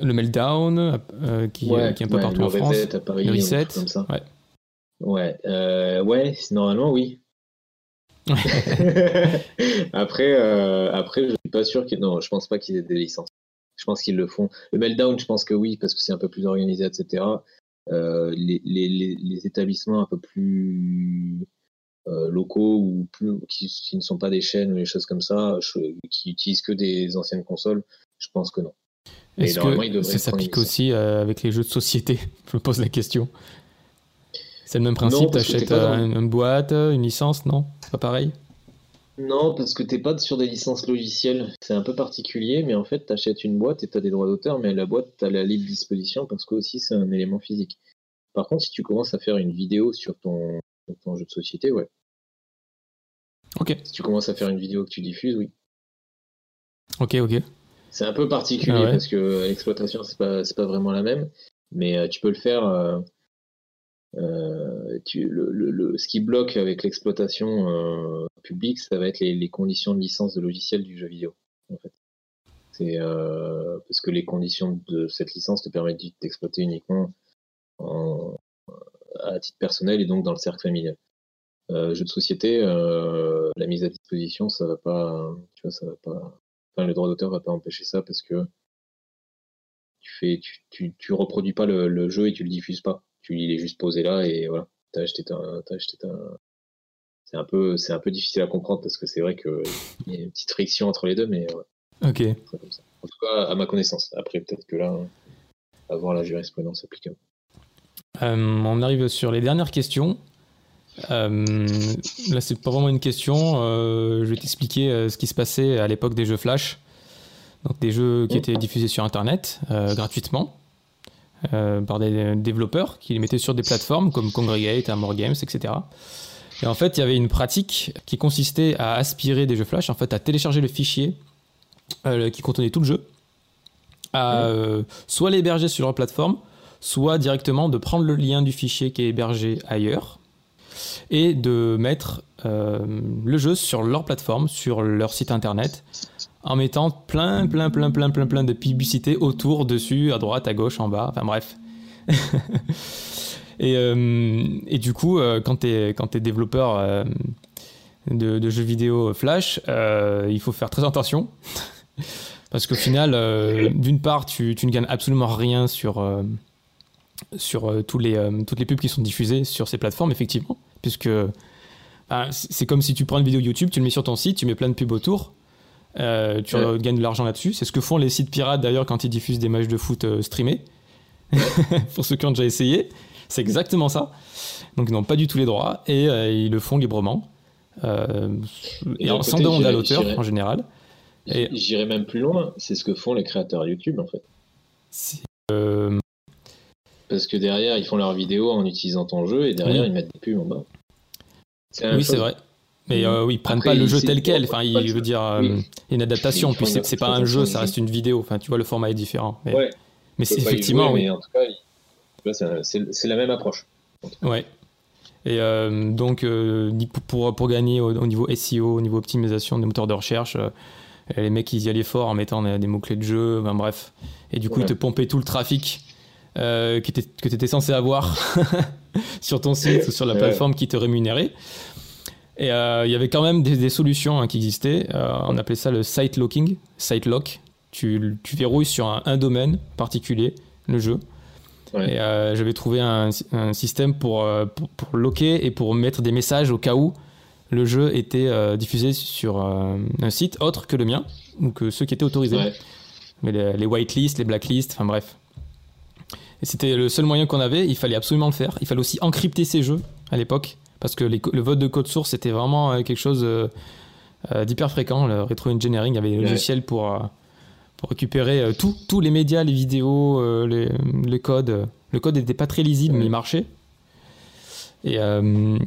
le Meltdown qui, qui, est un peu partout en France. À Paris, le reset. Comme ça. Ouais. Ouais, normalement oui. après, après, je suis pas sûr qu'ils. Non, je pense pas qu'ils aient des licences. Je pense qu'ils le font. Le Meltdown, je pense que oui, parce que c'est un peu plus organisé, etc. les, les, les, établissements un peu plus locaux ou plus, qui, ne sont pas des chaînes ou des choses comme ça, qui utilisent que des anciennes consoles, je pense que non. Est-ce que ça s'applique aussi euh, avec les jeux de société Je me pose la question. C'est le même principe, tu achètes une, boîte, une licence, non? C'est pas pareil? Non, parce que t'es pas sur des licences logicielles. C'est un peu particulier, mais en fait, tu achètes une boîte et tu as des droits d'auteur, mais la boîte, tu as la libre disposition parce que aussi c'est un élément physique. Par contre, si tu commences à faire une vidéo sur ton, ton jeu de société, ouais. Ok. Si tu commences à faire une vidéo que tu diffuses, oui. Ok, ok. C'est un peu particulier ah parce que l'exploitation, c'est pas, pas vraiment la même, mais euh, tu peux le faire. Euh, euh, tu, le, le, ce qui bloque avec l'exploitation publique, ça va être les, les, conditions de licence de logiciel du jeu vidéo. En fait. C'est parce que les conditions de cette licence te permettent d'exploiter uniquement en, à titre personnel et donc dans le cercle familial. Euh, jeu de société, euh, la mise à disposition, ça va pas, tu vois, ça va pas, enfin, le droit d'auteur va pas empêcher ça parce que tu fais, tu, tu, tu reproduis pas le, le, jeu et tu le diffuses pas. Tu il est juste posé là et voilà, t'as acheté ta, as acheté ta, c'est un peu c'est un peu difficile à comprendre parce que c'est vrai qu'il y a une petite friction entre les deux, mais Ok. En tout cas, à ma connaissance. Après, peut-être que là, à voir la jurisprudence applicable. Euh, on arrive sur les dernières questions. Euh, là, c'est pas vraiment une question. Euh, je vais t'expliquer ce qui se passait à l'époque des jeux Flash. Donc, des jeux qui étaient diffusés sur Internet gratuitement par des développeurs qui les mettaient sur des plateformes comme Congregate, Amor Games, etc. Et en fait, il y avait une pratique qui consistait à aspirer des jeux Flash, en fait, à télécharger le fichier qui contenait tout le jeu, à soit l'héberger sur leur plateforme, soit directement de prendre le lien du fichier qui est hébergé ailleurs et de mettre euh, le jeu sur leur plateforme, sur leur site internet, en mettant plein, plein, plein, plein, plein, plein de publicités autour, dessus, à droite, à gauche, en bas, enfin bref. et, euh, et, du coup, euh, quand tu es, développeur de, jeux vidéo Flash, il faut faire très attention. Parce qu'au final, d'une part, tu, ne gagnes absolument rien sur, sur euh, tous les, euh, toutes les pubs qui sont diffusées sur ces plateformes, effectivement, puisque ben, c'est comme si tu prends une vidéo YouTube, tu le mets sur ton site, tu mets plein de pubs autour, euh, tu gagnes de l'argent là-dessus. C'est ce que font les sites pirates d'ailleurs quand ils diffusent des matchs de foot streamés. Pour ceux qui ont déjà essayé, c'est exactement ça. Donc ils n'ont pas du tout les droits et ils le font librement. et sans demander à l'auteur en général. J'irai même plus loin, c'est ce que font les créateurs YouTube en fait. Parce que derrière, ils font leurs vidéos en utilisant ton jeu et derrière, ils mettent des pubs en bas. Oui, c'est vrai. Mais euh, oui, ils prennent pas le jeu tel quel. Enfin, il veut dire euh, une adaptation. Puis c'est pas un jeu, ça reste une vidéo. Enfin, tu vois, le format est différent. Mais, ouais. mais c'est effectivement, oui. Mais en tout cas, c'est la même approche. Ouais. Et euh, donc, pour, pour gagner au, niveau SEO, au niveau optimisation des moteurs de recherche, les mecs, ils y allaient fort en mettant des, mots-clés de jeu. Enfin, bref. Et du coup, ils te pompaient tout le trafic euh, que tu étais censé avoir sur ton site ou sur la plateforme qui te rémunérait. Et euh, il y avait quand même des, solutions hein, qui existaient. Euh, on appelait ça le site locking, site lock. Tu, tu verrouilles sur un, domaine particulier le jeu. Et j'avais trouvé un, système pour, pour, locker et pour mettre des messages au cas où le jeu était diffusé sur un site autre que le mien ou que ceux qui étaient autorisés. Mais les, les whitelists, les blacklists, enfin bref. Et c'était le seul moyen qu'on avait, il fallait absolument le faire. Il fallait aussi encrypter ces jeux à l'époque, parce que le vote de code source était vraiment euh, quelque chose euh, euh, d'hyper fréquent. Le retro engineering, il y avait des logiciels pour, pour récupérer tous les médias, les vidéos, les, codes. Le code n'était pas très lisible, mais il marchait. Et,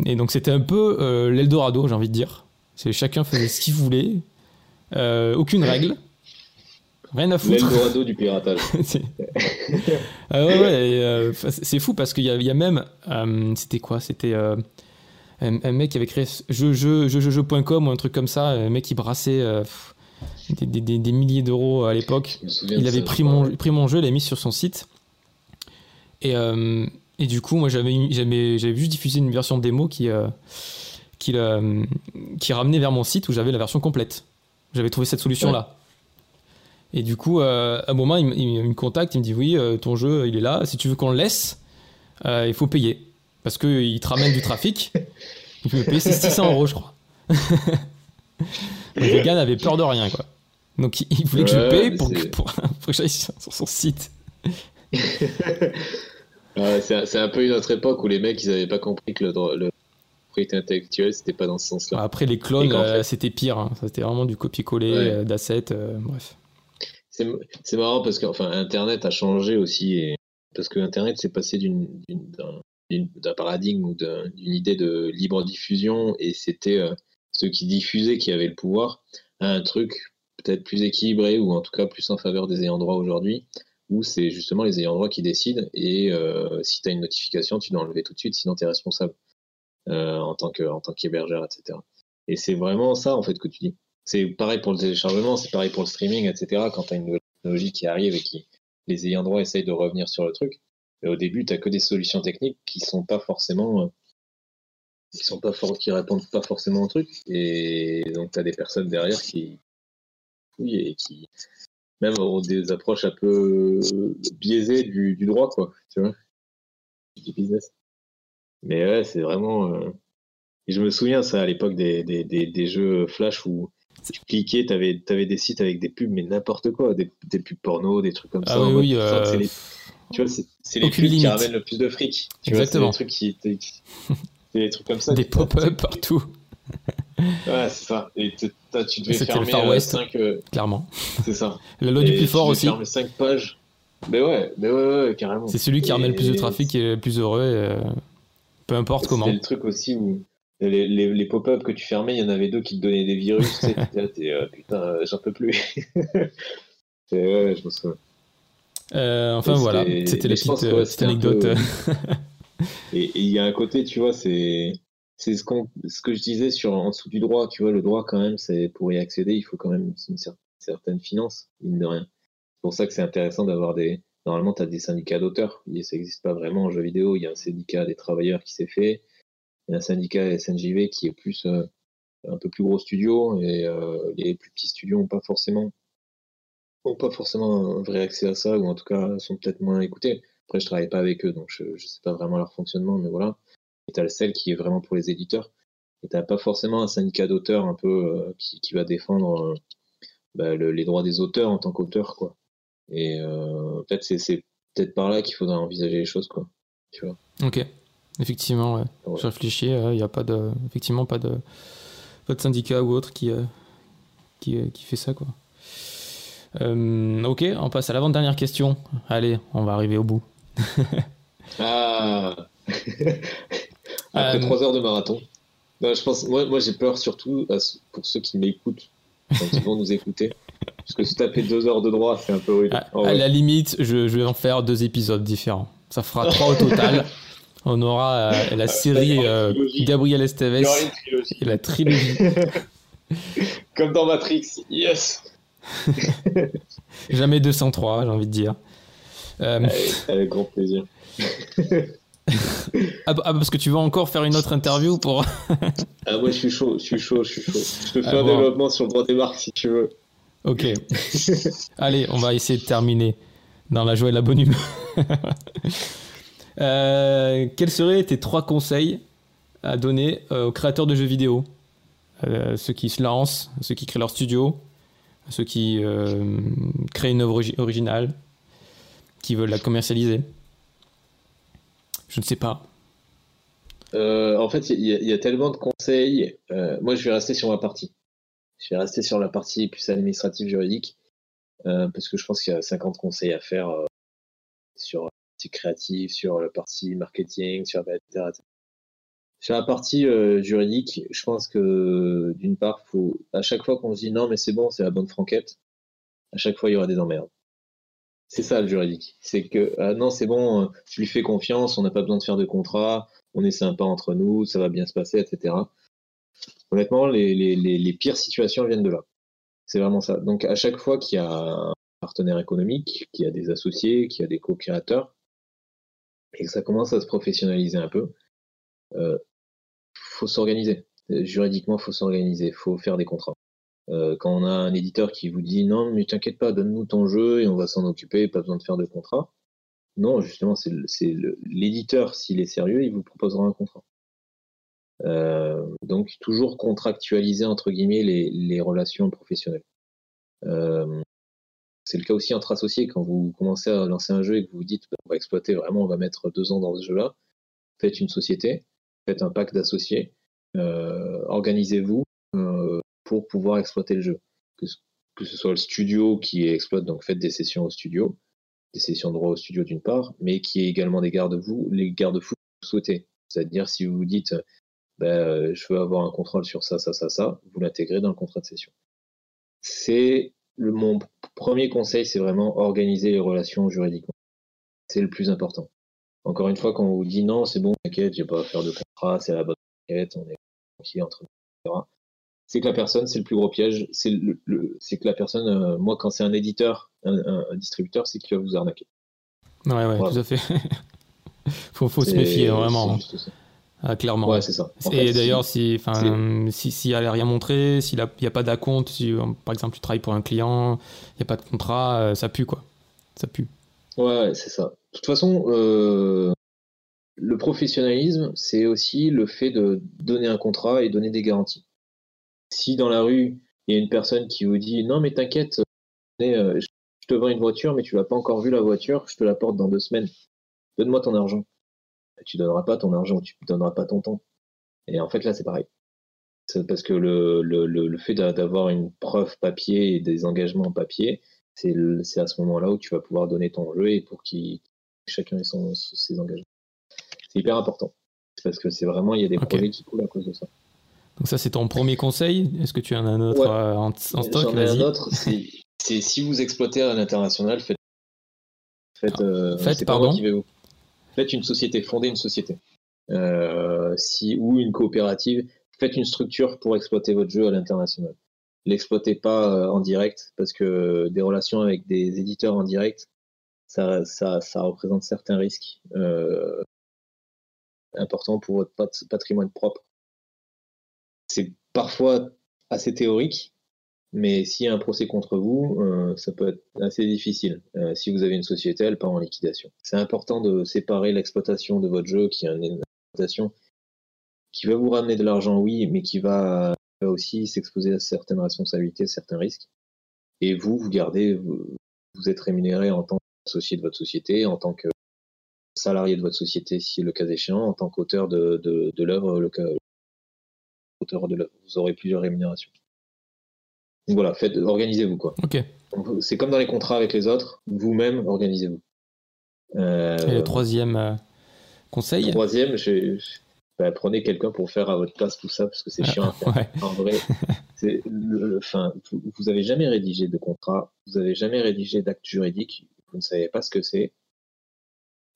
et donc c'était un peu l'Eldorado, j'ai envie de dire. Chacun faisait ce qu'il voulait, aucune règle. Rien à foutre. L'Eldorado du piratage. ah ouais, ouais euh, c'est fou parce qu'il y, y, a même. Euh, c'était quoi? C'était euh, un, mec qui avait créé jeu-jeu-jeu-jeu.com ou un truc comme ça. Un mec qui brassait des, des, des, milliers d'euros à l'époque. Il avait pris, mon, pris mon jeu, l'a mis sur son site. Et, et du coup, moi, j'avais juste diffusé une version démo qui, qui, qui ramenait vers mon site où j'avais la version complète. J'avais trouvé cette solution-là. Et du coup, euh, à un moment, il, me contacte, il me dit Oui, euh, ton jeu, il est là. Si tu veux qu'on le laisse, euh, il faut payer. Parce qu'il te ramène du trafic. Il peut payer 600 euros, je crois. le gars n'avait peur de rien, quoi. Donc, il voulait que je paye pour que, pour, que j'aille sur, son site. c'est un peu une autre époque où les mecs, ils n'avaient pas compris que le, le propriété intellectuelle, c'était pas dans ce sens-là. Après, les clones, c'était pire. Hein. C'était vraiment du copier-coller d'assets. bref. C'est marrant parce que enfin, Internet a changé aussi. Parce que Internet s'est passé d'un paradigme ou d'une idée de libre diffusion et c'était euh, ceux qui diffusaient qui avaient le pouvoir à un truc peut-être plus équilibré ou en tout cas plus en faveur des ayants droit aujourd'hui où c'est justement les ayants droit qui décident et euh, si tu as une notification tu dois enlever tout de suite sinon tu es responsable euh, en tant qu'hébergeur etc. Et c'est vraiment ça en fait que tu dis. C'est pareil pour le téléchargement, c'est pareil pour le streaming, etc. Quand tu technologie qui arrive et qui les ayants droit essayent de revenir sur le truc. Mais au début, tu n'as que des solutions techniques qui sont pas forcément. Euh, qui sont pas qui répondent pas forcément au truc. Et donc tu as des personnes derrière qui. Oui, et qui. Même ont des approches un peu biaisées du, droit, quoi. Tu vois Du business. Mais ouais, c'est vraiment. Euh, Et je me souviens, ça, à l'époque des, des, des, jeux Flash où tu cliquais, tu avais, des sites avec des pubs, mais n'importe quoi, des, des, pubs porno, des trucs comme ah ça. Oui, oui, euh... les, tu vois, c'est les pubs qui ramènent le plus de fric. Tu Exactement. Vois, des trucs qui. des trucs comme ça. Des pop-up partout. Ouais, c'est ça. Et tu devais fermer le Far West, 5. Euh... Clairement. C'est ça. La loi du plus fort aussi. fermer 5 pages. Mais ouais, mais ouais, ouais, carrément. C'est celui qui ramène le plus de trafic et le plus heureux, euh, peu importe comment. C'est le truc aussi où les, les, les pop-up que tu fermais, il y en avait deux qui te donnaient des virus. tu sais, euh, putain, j'en peux plus. ouais, je souviens. Euh, enfin voilà, c'était la petite, euh, petite anecdote. Peu... et il y a un côté, tu vois, c'est c'est ce, qu'on, ce que je disais sur en dessous du droit. Tu vois, le droit quand même, c'est pour y accéder, il faut quand même une certaine finance, mine de rien. C'est pour ça que c'est intéressant d'avoir des. Normalement, tu as des syndicats d'auteurs. Ça n'existe pas vraiment en jeu vidéo. Il y a un syndicat des travailleurs qui s'est fait. Un syndicat SNJV qui est plus euh, un peu plus gros studio et euh, les plus petits studios n'ont pas forcément ont pas forcément un vrai accès à ça ou en tout cas sont peut-être moins écoutés. Après, je travaille pas avec eux, donc je, ne sais pas vraiment leur fonctionnement, mais voilà. Et tu as le celle qui est vraiment pour les éditeurs. Et tu pas forcément un syndicat d'auteurs un peu euh, qui, va défendre bah, le, les droits des auteurs en tant qu'auteur, quoi. Et peut-être c'est peut-être par là qu'il faudrait envisager les choses, quoi. Tu. Ok. Effectivement, ouais. ouais. Je réfléchis, il n'y a pas de, effectivement pas de, pas de syndicat ou autre qui, euh, qui, euh, qui, fait ça, quoi. Euh, ok, on passe à l'avant-dernière question. Allez, on va arriver au bout. ah Après trois heures de marathon. Non, je pense, moi, moi j'ai peur surtout pour ceux qui m'écoutent quand ils vont nous écouter. Parce que se taper deux heures de droit, c'est un peu rude. À, à la limite, je, je, vais en faire deux épisodes différents. Ça fera trois au total. On aura euh, la série euh, Gabriel Esteves et la trilogie. Comme dans Matrix, yes Jamais 203, j'ai envie de dire. Euh... Avec, avec, grand plaisir. ah, parce que tu veux encore faire une autre interview pour. ah, moi je suis chaud, je suis chaud, je suis chaud. Je te fais ah, un bon. développement sur le droit des marques si tu veux. Ok. Allez, on va essayer de terminer dans la joie et la bonne humeur. Euh, quels seraient tes trois conseils à donner euh, aux créateurs de jeux vidéo? Euh, Ceux qui se lancent, ceux qui créent leur studio, ceux qui créent une œuvre originale, qui veulent la commercialiser? Je ne sais pas. En fait, il y, a tellement de conseils. Moi, je vais rester sur ma partie. Je vais rester sur la partie plus administrative juridique, parce que je pense qu'il y a 50 conseils à faire sur partie créative, sur la partie marketing, sur la partie euh, juridique, je pense que d'une part, faut à chaque fois qu'on se dit non mais c'est bon, c'est la bonne franquette, à chaque fois il y aura des emmerdes. C'est ça le juridique. C'est que ah, non c'est bon, je lui fais confiance, on n'a pas besoin de faire de contrat, on est sympa entre nous, ça va bien se passer, etc. Honnêtement, les, les, les, les pires situations viennent de là. C'est vraiment ça. Donc à chaque fois qu'il y a un partenaire économique, qu'il y a des associés, qu'il y a des co-créateurs, et que ça commence à se professionnaliser un peu, euh, faut s'organiser. Juridiquement, faut s'organiser, faut faire des contrats. Euh, quand on a un éditeur qui vous dit non, mais t'inquiète pas, donne-nous ton jeu et on va s'en occuper, pas besoin de faire de contrat. Non, justement, c'est l'éditeur, s'il est sérieux, il vous proposera un contrat. Euh, donc, toujours contractualiser, entre guillemets, les, les relations professionnelles. Euh, c'est le cas aussi entre associés. Quand vous commencez à lancer un jeu et que vous vous dites, bah, on va exploiter vraiment, on va mettre deux ans dans ce jeu-là, faites une société, faites un pacte d'associés, euh, organisez-vous euh, pour pouvoir exploiter le jeu. Que, ce soit le studio qui exploite, donc faites des sessions au studio, des sessions de droit au studio d'une part, mais qui est également des garde-fous, les garde-fous que vous souhaitez. C'est-à-dire si vous vous dites, ben, je veux avoir un contrôle sur ça, ça, ça, ça, vous l'intégrez dans le contrat de session. C'est le, mon premier conseil, c'est vraiment organiser les relations juridiquement. C'est le plus important. Encore une fois, quand on vous dit non, c'est bon, t'inquiète, j'ai pas à faire de contrat, c'est la bonne enquête, on est tranquille entre nous, etc. C'est que la personne, c'est le plus gros piège, c'est le, le c'est que la personne, euh, moi, quand c'est un éditeur, un, un, un distributeur, c'est qu'il va vous arnaquer. Ouais, ouais, voilà. tout à fait. faut, faut se méfier, vraiment. Ah, clairement. Ouais, c'est ça. En et d'ailleurs, si, enfin, si, s'il si, a rien montré, s'il n'y a pas d'acompte, si par exemple tu travailles pour un client, il n'y a pas de contrat, ça pue quoi. Ça pue. Ouais, c'est ça. De toute façon, euh, le professionnalisme, c'est aussi le fait de donner un contrat et donner des garanties. Si dans la rue, il y a une personne qui vous dit non mais t'inquiète, euh, je te vends une voiture mais tu l'as pas encore vu la voiture, je te la porte dans deux semaines, donne-moi ton argent. Tu donneras pas ton argent, tu donneras pas ton temps. Et en fait là c'est pareil. C'est parce que le, le, le fait d'avoir une preuve papier et des engagements papier, c'est à ce moment-là où tu vas pouvoir donner ton jeu et pour que chacun ait son, ses engagements. C'est hyper important. Parce que c'est vraiment, il y a des projets qui coulent à cause de ça. Donc ça, c'est ton premier conseil. Est-ce que tu en as un autre euh, en, stock? J'en ai un autre. C'est si vous exploitez à l'international, faites, faites, euh, faites pardon. Faites une société, fondez une société. Euh, si, ou une coopérative, faites une structure pour exploiter votre jeu à l'international. L'exploitez pas en direct parce que des relations avec des éditeurs en direct, ça, ça, ça représente certains risques importants pour votre patrimoine propre c'est parfois assez théorique, mais s'il y a un procès contre vous, euh, ça peut être assez difficile. Euh, si vous avez une société, elle part en liquidation. C'est important de séparer l'exploitation de votre jeu, qui est une exploitation qui va vous ramener de l'argent, oui, mais qui va aussi s'exposer à certaines responsabilités, certains risques. Et vous, vous gardez, vous, êtes rémunéré en tant qu'associé de votre société, en tant que salarié de votre société, si le cas échéant, en tant qu'auteur de, l'œuvre, le, de vous aurez plusieurs rémunérations. Donc voilà, faites, organisez-vous quoi. Ok. C'est comme dans les contrats avec les autres, vous-même organisez-vous. Euh, Et le troisième euh, conseil? Troisième, je, bah, prenez quelqu'un pour faire à votre place tout ça parce que c'est chiant à faire. En vrai, le, vous avez jamais rédigé de contrat, vous avez jamais rédigé d'acte juridique, vous ne savez pas ce que c'est,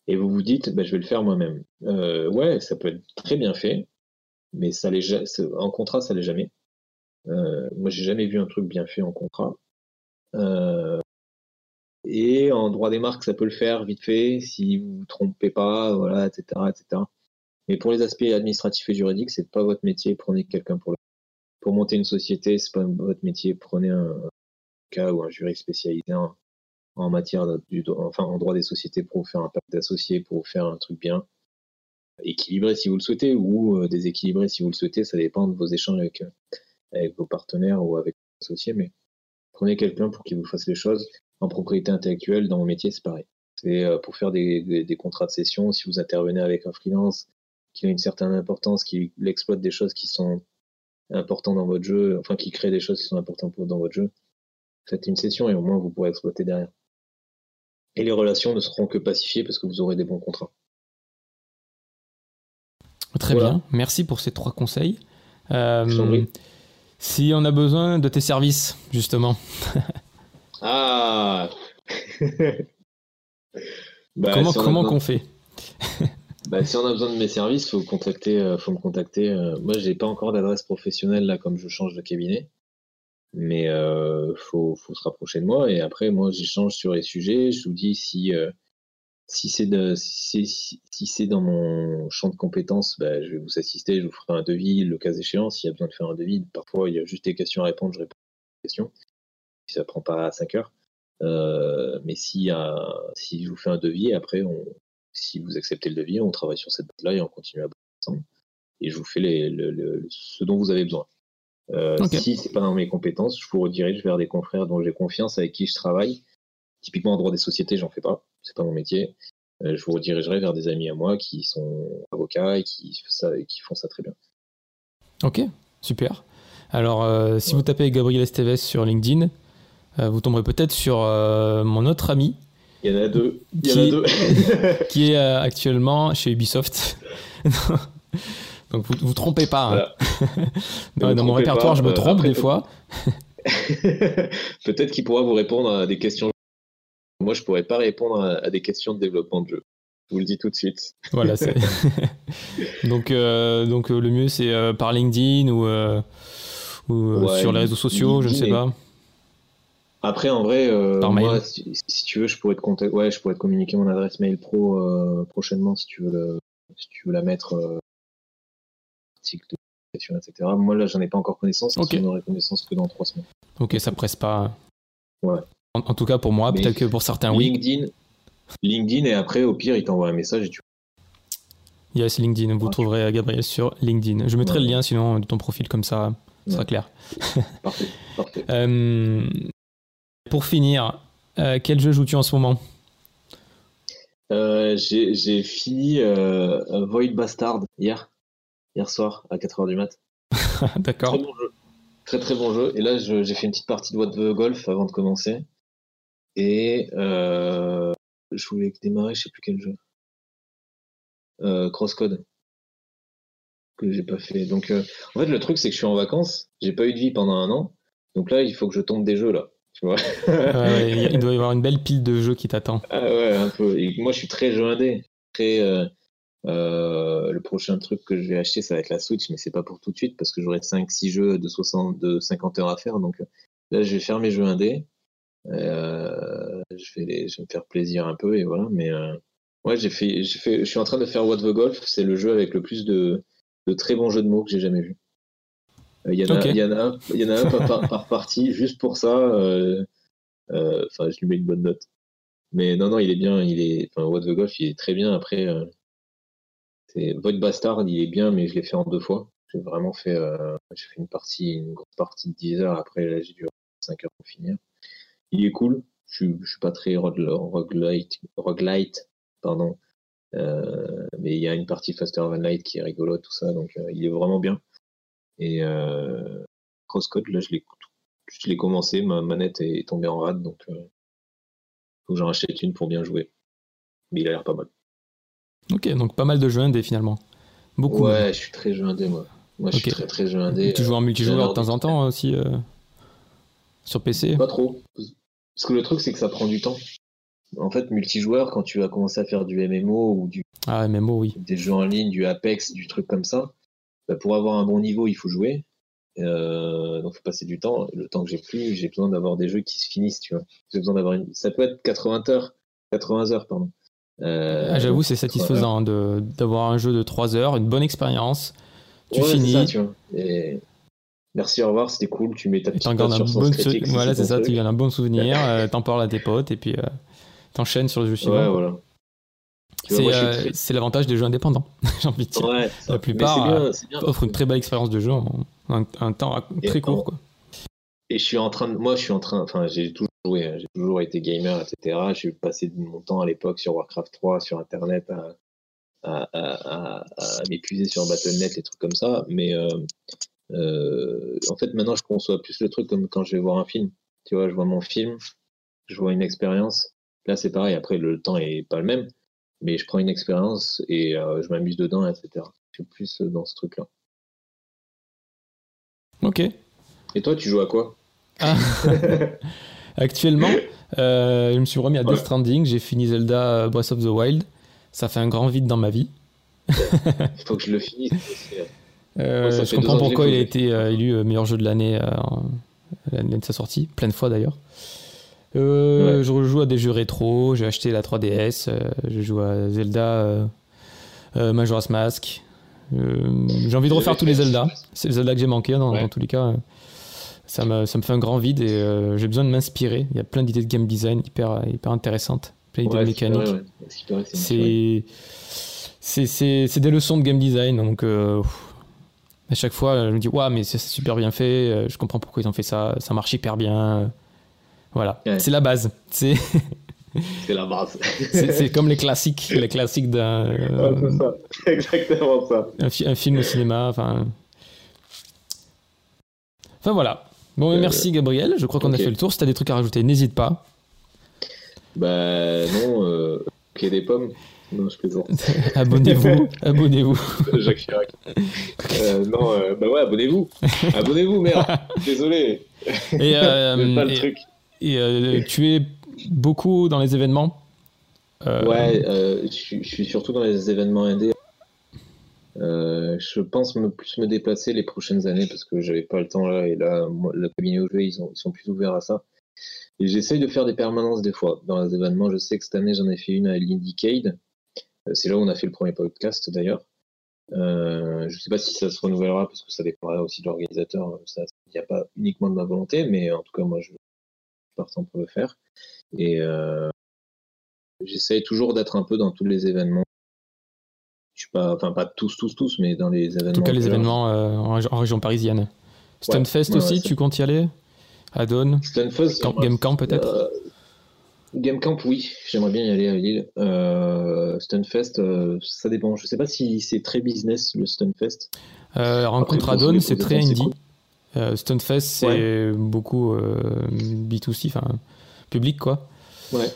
et vous vous dites, bah, je vais le faire moi-même. Euh, ouais, ça peut être très bien fait, mais ça en contrat, ça l'est jamais. Euh, moi, j'ai jamais vu un truc bien fait en contrat. Euh, et en droit des marques, ça peut le faire vite fait si vous vous trompez pas, voilà, etc., etc. Mais pour les aspects administratifs et juridiques, c'est pas votre métier. Prenez quelqu'un pour le. Pour monter une société, c'est pas votre métier. Prenez un cas ou un jury spécialisé en, matière de, enfin en droit des sociétés pour vous faire un pacte d'associés, pour vous faire un truc bien équilibré si vous le souhaitez ou euh, déséquilibré si vous le souhaitez. Ça dépend de vos échanges avec, euh, avec vos partenaires ou avec vos associés. Mais prenez quelqu'un pour qu'il vous fasse les choses. En propriété intellectuelle, dans mon métier, c'est pareil. C'est euh, pour faire des, des, contrats de cession. Si vous intervenez avec un freelance qui a une certaine importance, qui exploite des choses qui sont importantes dans votre jeu, enfin qui crée des choses qui sont importantes dans votre jeu, faites une session et au moins vous pourrez exploiter derrière. Et les relations ne seront que pacifiées parce que vous aurez des bons contrats. Très bien, merci pour ces trois conseils. Euh, si on a besoin de tes services, justement. ah bah, Comment, comment qu'on fait bah, Si on a besoin de mes services, faut contacter, euh, faut me contacter. Euh, moi, j'ai pas encore d'adresse professionnelle là, comme je change de cabinet, mais il faut, faut, se rapprocher de moi. Et après, moi, j'échange sur les sujets. Je vous dis si si c'est si, c'est dans mon champ de compétences, bah, je vais vous assister, je vous ferai un devis le cas échéant. S'il y a besoin de faire un devis, parfois il y a juste des questions à répondre, je réponds aux questions. Si ça prend pas 5 heures. Euh, mais si, si je vous fais un devis, après, on, si vous acceptez le devis, on travaille sur cette base-là et on continue à bosser ensemble. Et je vous fais les, ce dont vous avez besoin. Euh, Si c'est pas dans mes compétences, je vous redirige vers des confrères dont j'ai confiance, avec qui je travaille. Typiquement en droit des sociétés, j'en fais pas c'est pas mon métier. Euh, je vous redirigerai vers des amis à moi qui sont avocats et qui, qui font ça très bien. Ok, super. Alors, euh, si vous tapez Gabriel Esteves sur LinkedIn, euh, vous tomberez peut-être sur mon autre ami. Il y en a deux. Il y en a deux. qui est actuellement chez Ubisoft. Donc, vous vous trompez pas. Hein. dans, mon répertoire, je me trompe des fois. peut-être qu'il pourra vous répondre à des questions moi, je pourrais pas répondre à, des questions de développement de jeu. Je vous le dis tout de suite. Voilà. donc, euh, donc euh, le mieux, c'est euh, par LinkedIn ou, ou sur les réseaux sociaux, je ne sais pas. Après, en vrai, moi, si, tu veux, je pourrais te Ouais, je pourrais te communiquer mon adresse mail pro prochainement si tu veux si tu veux la mettre. article de etc. Moi, là, j'en ai pas encore connaissance. Okay. J'en aurai connaissance que dans trois semaines. Ok, ça presse pas. Ouais. En, tout cas pour moi, peut-être que pour certains, oui. LinkedIn, LinkedIn et après, au pire, il t'envoie un message et tu. Yes, LinkedIn. Vous trouverez Gabriel sur LinkedIn. Je mettrai le lien sinon de ton profil comme ça, ça sera clair. Parfait. Parfait. pour finir, quel jeu joues-tu en ce moment? J'ai fini Void Bastard hier, hier soir à 4h du mat. D'accord. Très très bon jeu. Et là, j'ai fait une petite partie de What the Golf avant de commencer. Et euh, je voulais démarrer, je sais plus quel jeu. Euh, Crosscode. Que j'ai pas fait. Donc, euh, en fait, le truc, c'est que je suis en vacances. J'ai pas eu de vie pendant un an. Donc là, il faut que je tombe des jeux, là. Tu vois? Il doit y avoir une belle pile de jeux qui t'attend. Ah ouais, un peu. Et moi, je suis très jeu indé. Très. Euh, le prochain truc que je vais acheter, ça va être la Switch, mais c'est pas pour tout de suite parce que j'aurai 5-6 jeux de, 60, de 50 heures à faire. Donc là, je vais faire mes jeux indés. Euh, je, vais je vais me faire plaisir un peu et voilà. Mais euh, ouais, j'ai fait, j'ai fait, je suis en train de faire What the Golf. C'est le jeu avec le plus de, de très bons jeux de mots que j'ai jamais vu. Il y, en a, il y en a, il y en a un par, par, partie juste pour ça. Enfin, je lui mets une bonne note. Mais non, non, il est bien. Il est, enfin, What the Golf, il est très bien. Après, Void Bastard, il est bien, mais je l'ai fait en deux fois. J'ai vraiment fait, euh, j'ai fait une partie, une grosse partie de 10 heures. Après, j'ai dû 5 heures pour finir. Il est cool. Je, ne suis pas très roguelite, roguelite pardon. Euh, mais il y a une partie Faster Than Light qui est rigolote, tout ça, donc euh, il est vraiment bien. Et Crosscode, là, je l'ai, je l'ai commencé, ma manette est tombée en rade, donc il faut que j'en achète une pour bien jouer. Mais il a l'air pas mal. Ok, donc pas mal de jeux indés finalement. Beaucoup. Ouais, je suis très jeu indé moi. Moi, je suis très très jeu indé. Tu joues en multijoueur de temps en temps aussi euh, sur PC Pas trop. Parce que le truc, c'est que ça prend du temps. En fait, multijoueur, quand tu vas commencer à faire du MMO ou du. Ah, MMO, oui. Des jeux en ligne, du Apex, du truc comme ça, bah, pour avoir un bon niveau, il faut jouer. Euh, donc, il faut passer du temps. Le temps que j'ai plus, j'ai besoin d'avoir des jeux qui se finissent, tu vois. J'ai besoin d'avoir une. Ça peut être 80 heures. 80 heures, pardon. Euh, ah, J'avoue, c'est satisfaisant d'avoir un jeu de 3 heures, une bonne expérience. Tu finis. Ça, tu vois. Et... Merci, au revoir, c'était cool. Tu mets ta petite note sur bon Voilà, c'est ça, tu gardes un bon souvenir, euh, t'en parles à tes potes et puis euh, t'enchaînes sur le jeu suivant. Ouais, voilà. C'est l'avantage des jeux indépendants, j'ai envie de dire. Ouais, La plupart offrent une très belle expérience de jeu en un, temps très court. Quoi. Et je suis en train de. Moi, je suis en train. Enfin, j'ai toujours Hein. J'ai toujours été gamer, etc. J'ai passé mon temps à l'époque sur Warcraft 3, sur Internet, à, m'épuiser sur Battle.net, et trucs comme ça. Mais euh, en fait, maintenant, je conçois plus le truc comme quand je vais voir un film. Tu vois, je vois mon film, je vois une expérience. Là, c'est pareil. Après, le temps est pas le même, mais je prends une expérience et euh, je m'amuse dedans, etc. Je suis plus dans ce truc-là. Ok. Et toi, tu joues à quoi? Ah. Actuellement, euh, je me suis remis à Death Stranding, j'ai fini Zelda Breath of the Wild. Ça fait un grand vide dans ma vie. Il faut que je le finisse. Euh, je comprends pourquoi il a été euh, élu meilleur jeu de l'année l'année de sa sortie, plein de fois d'ailleurs. Je rejoue à des jeux rétro, j'ai acheté la 3DS, je joue à Zelda Majora's Mask. j'ai envie de refaire tous les Zelda. C'est le Zelda que j'ai manqué dans, dans, tous les cas ça me, ça me fait un grand vide et euh, j'ai besoin de m'inspirer. Il y a plein d'idées de game design hyper, hyper intéressantes, plein d'idées de mécanique. C'est des leçons de game design. Donc, euh, à chaque fois, je me dis, ouais, mais c'est super bien fait. Euh, je comprends pourquoi ils ont fait ça. Ça marche hyper bien. Voilà, c'est la base. C'est c'est la base. c'est comme les classiques, les classiques d'un. c'est ça, exactement ça. Un, un, film au cinéma, enfin. Enfin voilà. Bon, euh, merci Gabriel. Je crois qu'on a fait le tour. Si tu as des trucs à rajouter, n'hésite pas. Bah non, euh, ok des pommes. Non, je plaisante. abonnez-vous, abonnez-vous. Jacques Chirac. Euh, non, euh, bah ouais, abonnez-vous. abonnez-vous, merde. Désolé. Et, pas le truc. Et tu es beaucoup dans les événements? Ouais, je suis surtout dans les événements indés euh, je pense me, plus me déplacer les prochaines années parce que j'avais pas le temps là et là le cabinet au jeu ils, ils, sont plus ouverts à ça et j'essaye de faire des permanences des fois dans les événements je sais que cette année j'en ai fait une à l'Indiecade euh, c'est là où on a fait le premier podcast d'ailleurs euh, je sais pas si ça se renouvellera parce que ça dépendra aussi de l'organisateur il n'y a pas uniquement de ma volonté mais en tout cas moi je suis partant pour le faire et euh, j'essaye toujours d'être un peu dans tous les événements suis pas, enfin pas tous, tous, tous, mais dans les événements. En tout cas, les événements en, région parisienne. Stunfest aussi, tu comptes y aller? Adon Stunfest. Game Camp peut-être? Game Camp, oui, j'aimerais bien y aller à Lille. Stunfest, ça dépend. Je sais pas si c'est très business le Stunfest. rencontre Adon, c'est très indie. Stunfest, c'est beaucoup B2C, enfin public quoi. Ouais.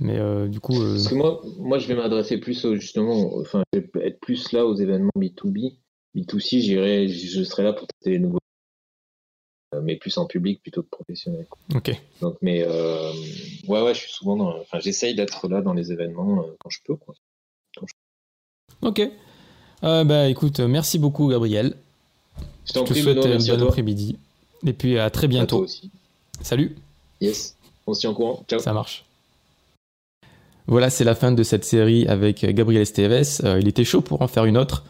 Mais euh, du coup. Euh, Parce que moi, moi, je vais m'adresser plus justement, enfin, être plus là aux événements B2B. B2C, j'irai, je serai là pour tester les nouveaux, euh, mais plus en public plutôt que professionnel. Ok. Donc, mais ouais, ouais, je suis souvent dans, enfin, j'essaye d'être là dans les événements quand je peux, quoi. Ok. bah, écoute, merci beaucoup, Gabriel. Je, te souhaite un bon après-midi. Et puis à très bientôt. toi aussi. Salut. Yes. On se tient au courant. Ciao. Ça marche. Voilà, c'est la fin de cette série avec Gabriel Esteves. Euh, il était chaud pour en faire une autre.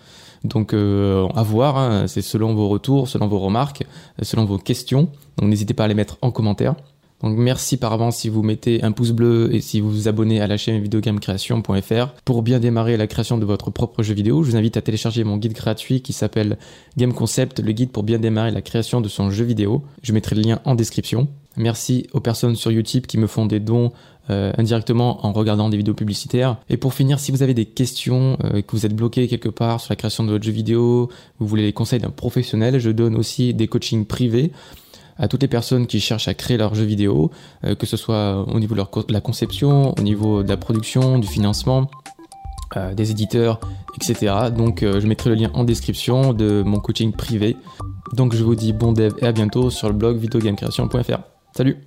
Donc euh, à voir, hein. c'est selon vos retours, selon vos remarques, selon vos questions. Donc n'hésitez pas à les mettre en commentaire. Donc merci par avance si vous mettez un pouce bleu et si vous vous abonnez à la chaîne videogamecreation.fr. Pour bien démarrer la création de votre propre jeu vidéo, je vous invite à télécharger mon guide gratuit qui s'appelle Game Concept, le guide pour bien démarrer la création de son jeu vidéo. Je mettrai le lien en description. Merci aux personnes sur YouTube qui me font des dons euh, indirectement en regardant des vidéos publicitaires. Et pour finir, si vous avez des questions, euh, que vous êtes bloqué quelque part sur la création de votre jeu vidéo, vous voulez les conseils d'un professionnel, je donne aussi des coachings privés à toutes les personnes qui cherchent à créer leur jeu vidéo, euh, que ce soit au niveau de, la conception, au niveau de la production, du financement, des éditeurs, etc. Donc je mettrai le lien en description de mon coaching privé. Donc je vous dis bon dev et à bientôt sur le blog videogamecreation.fr. Salut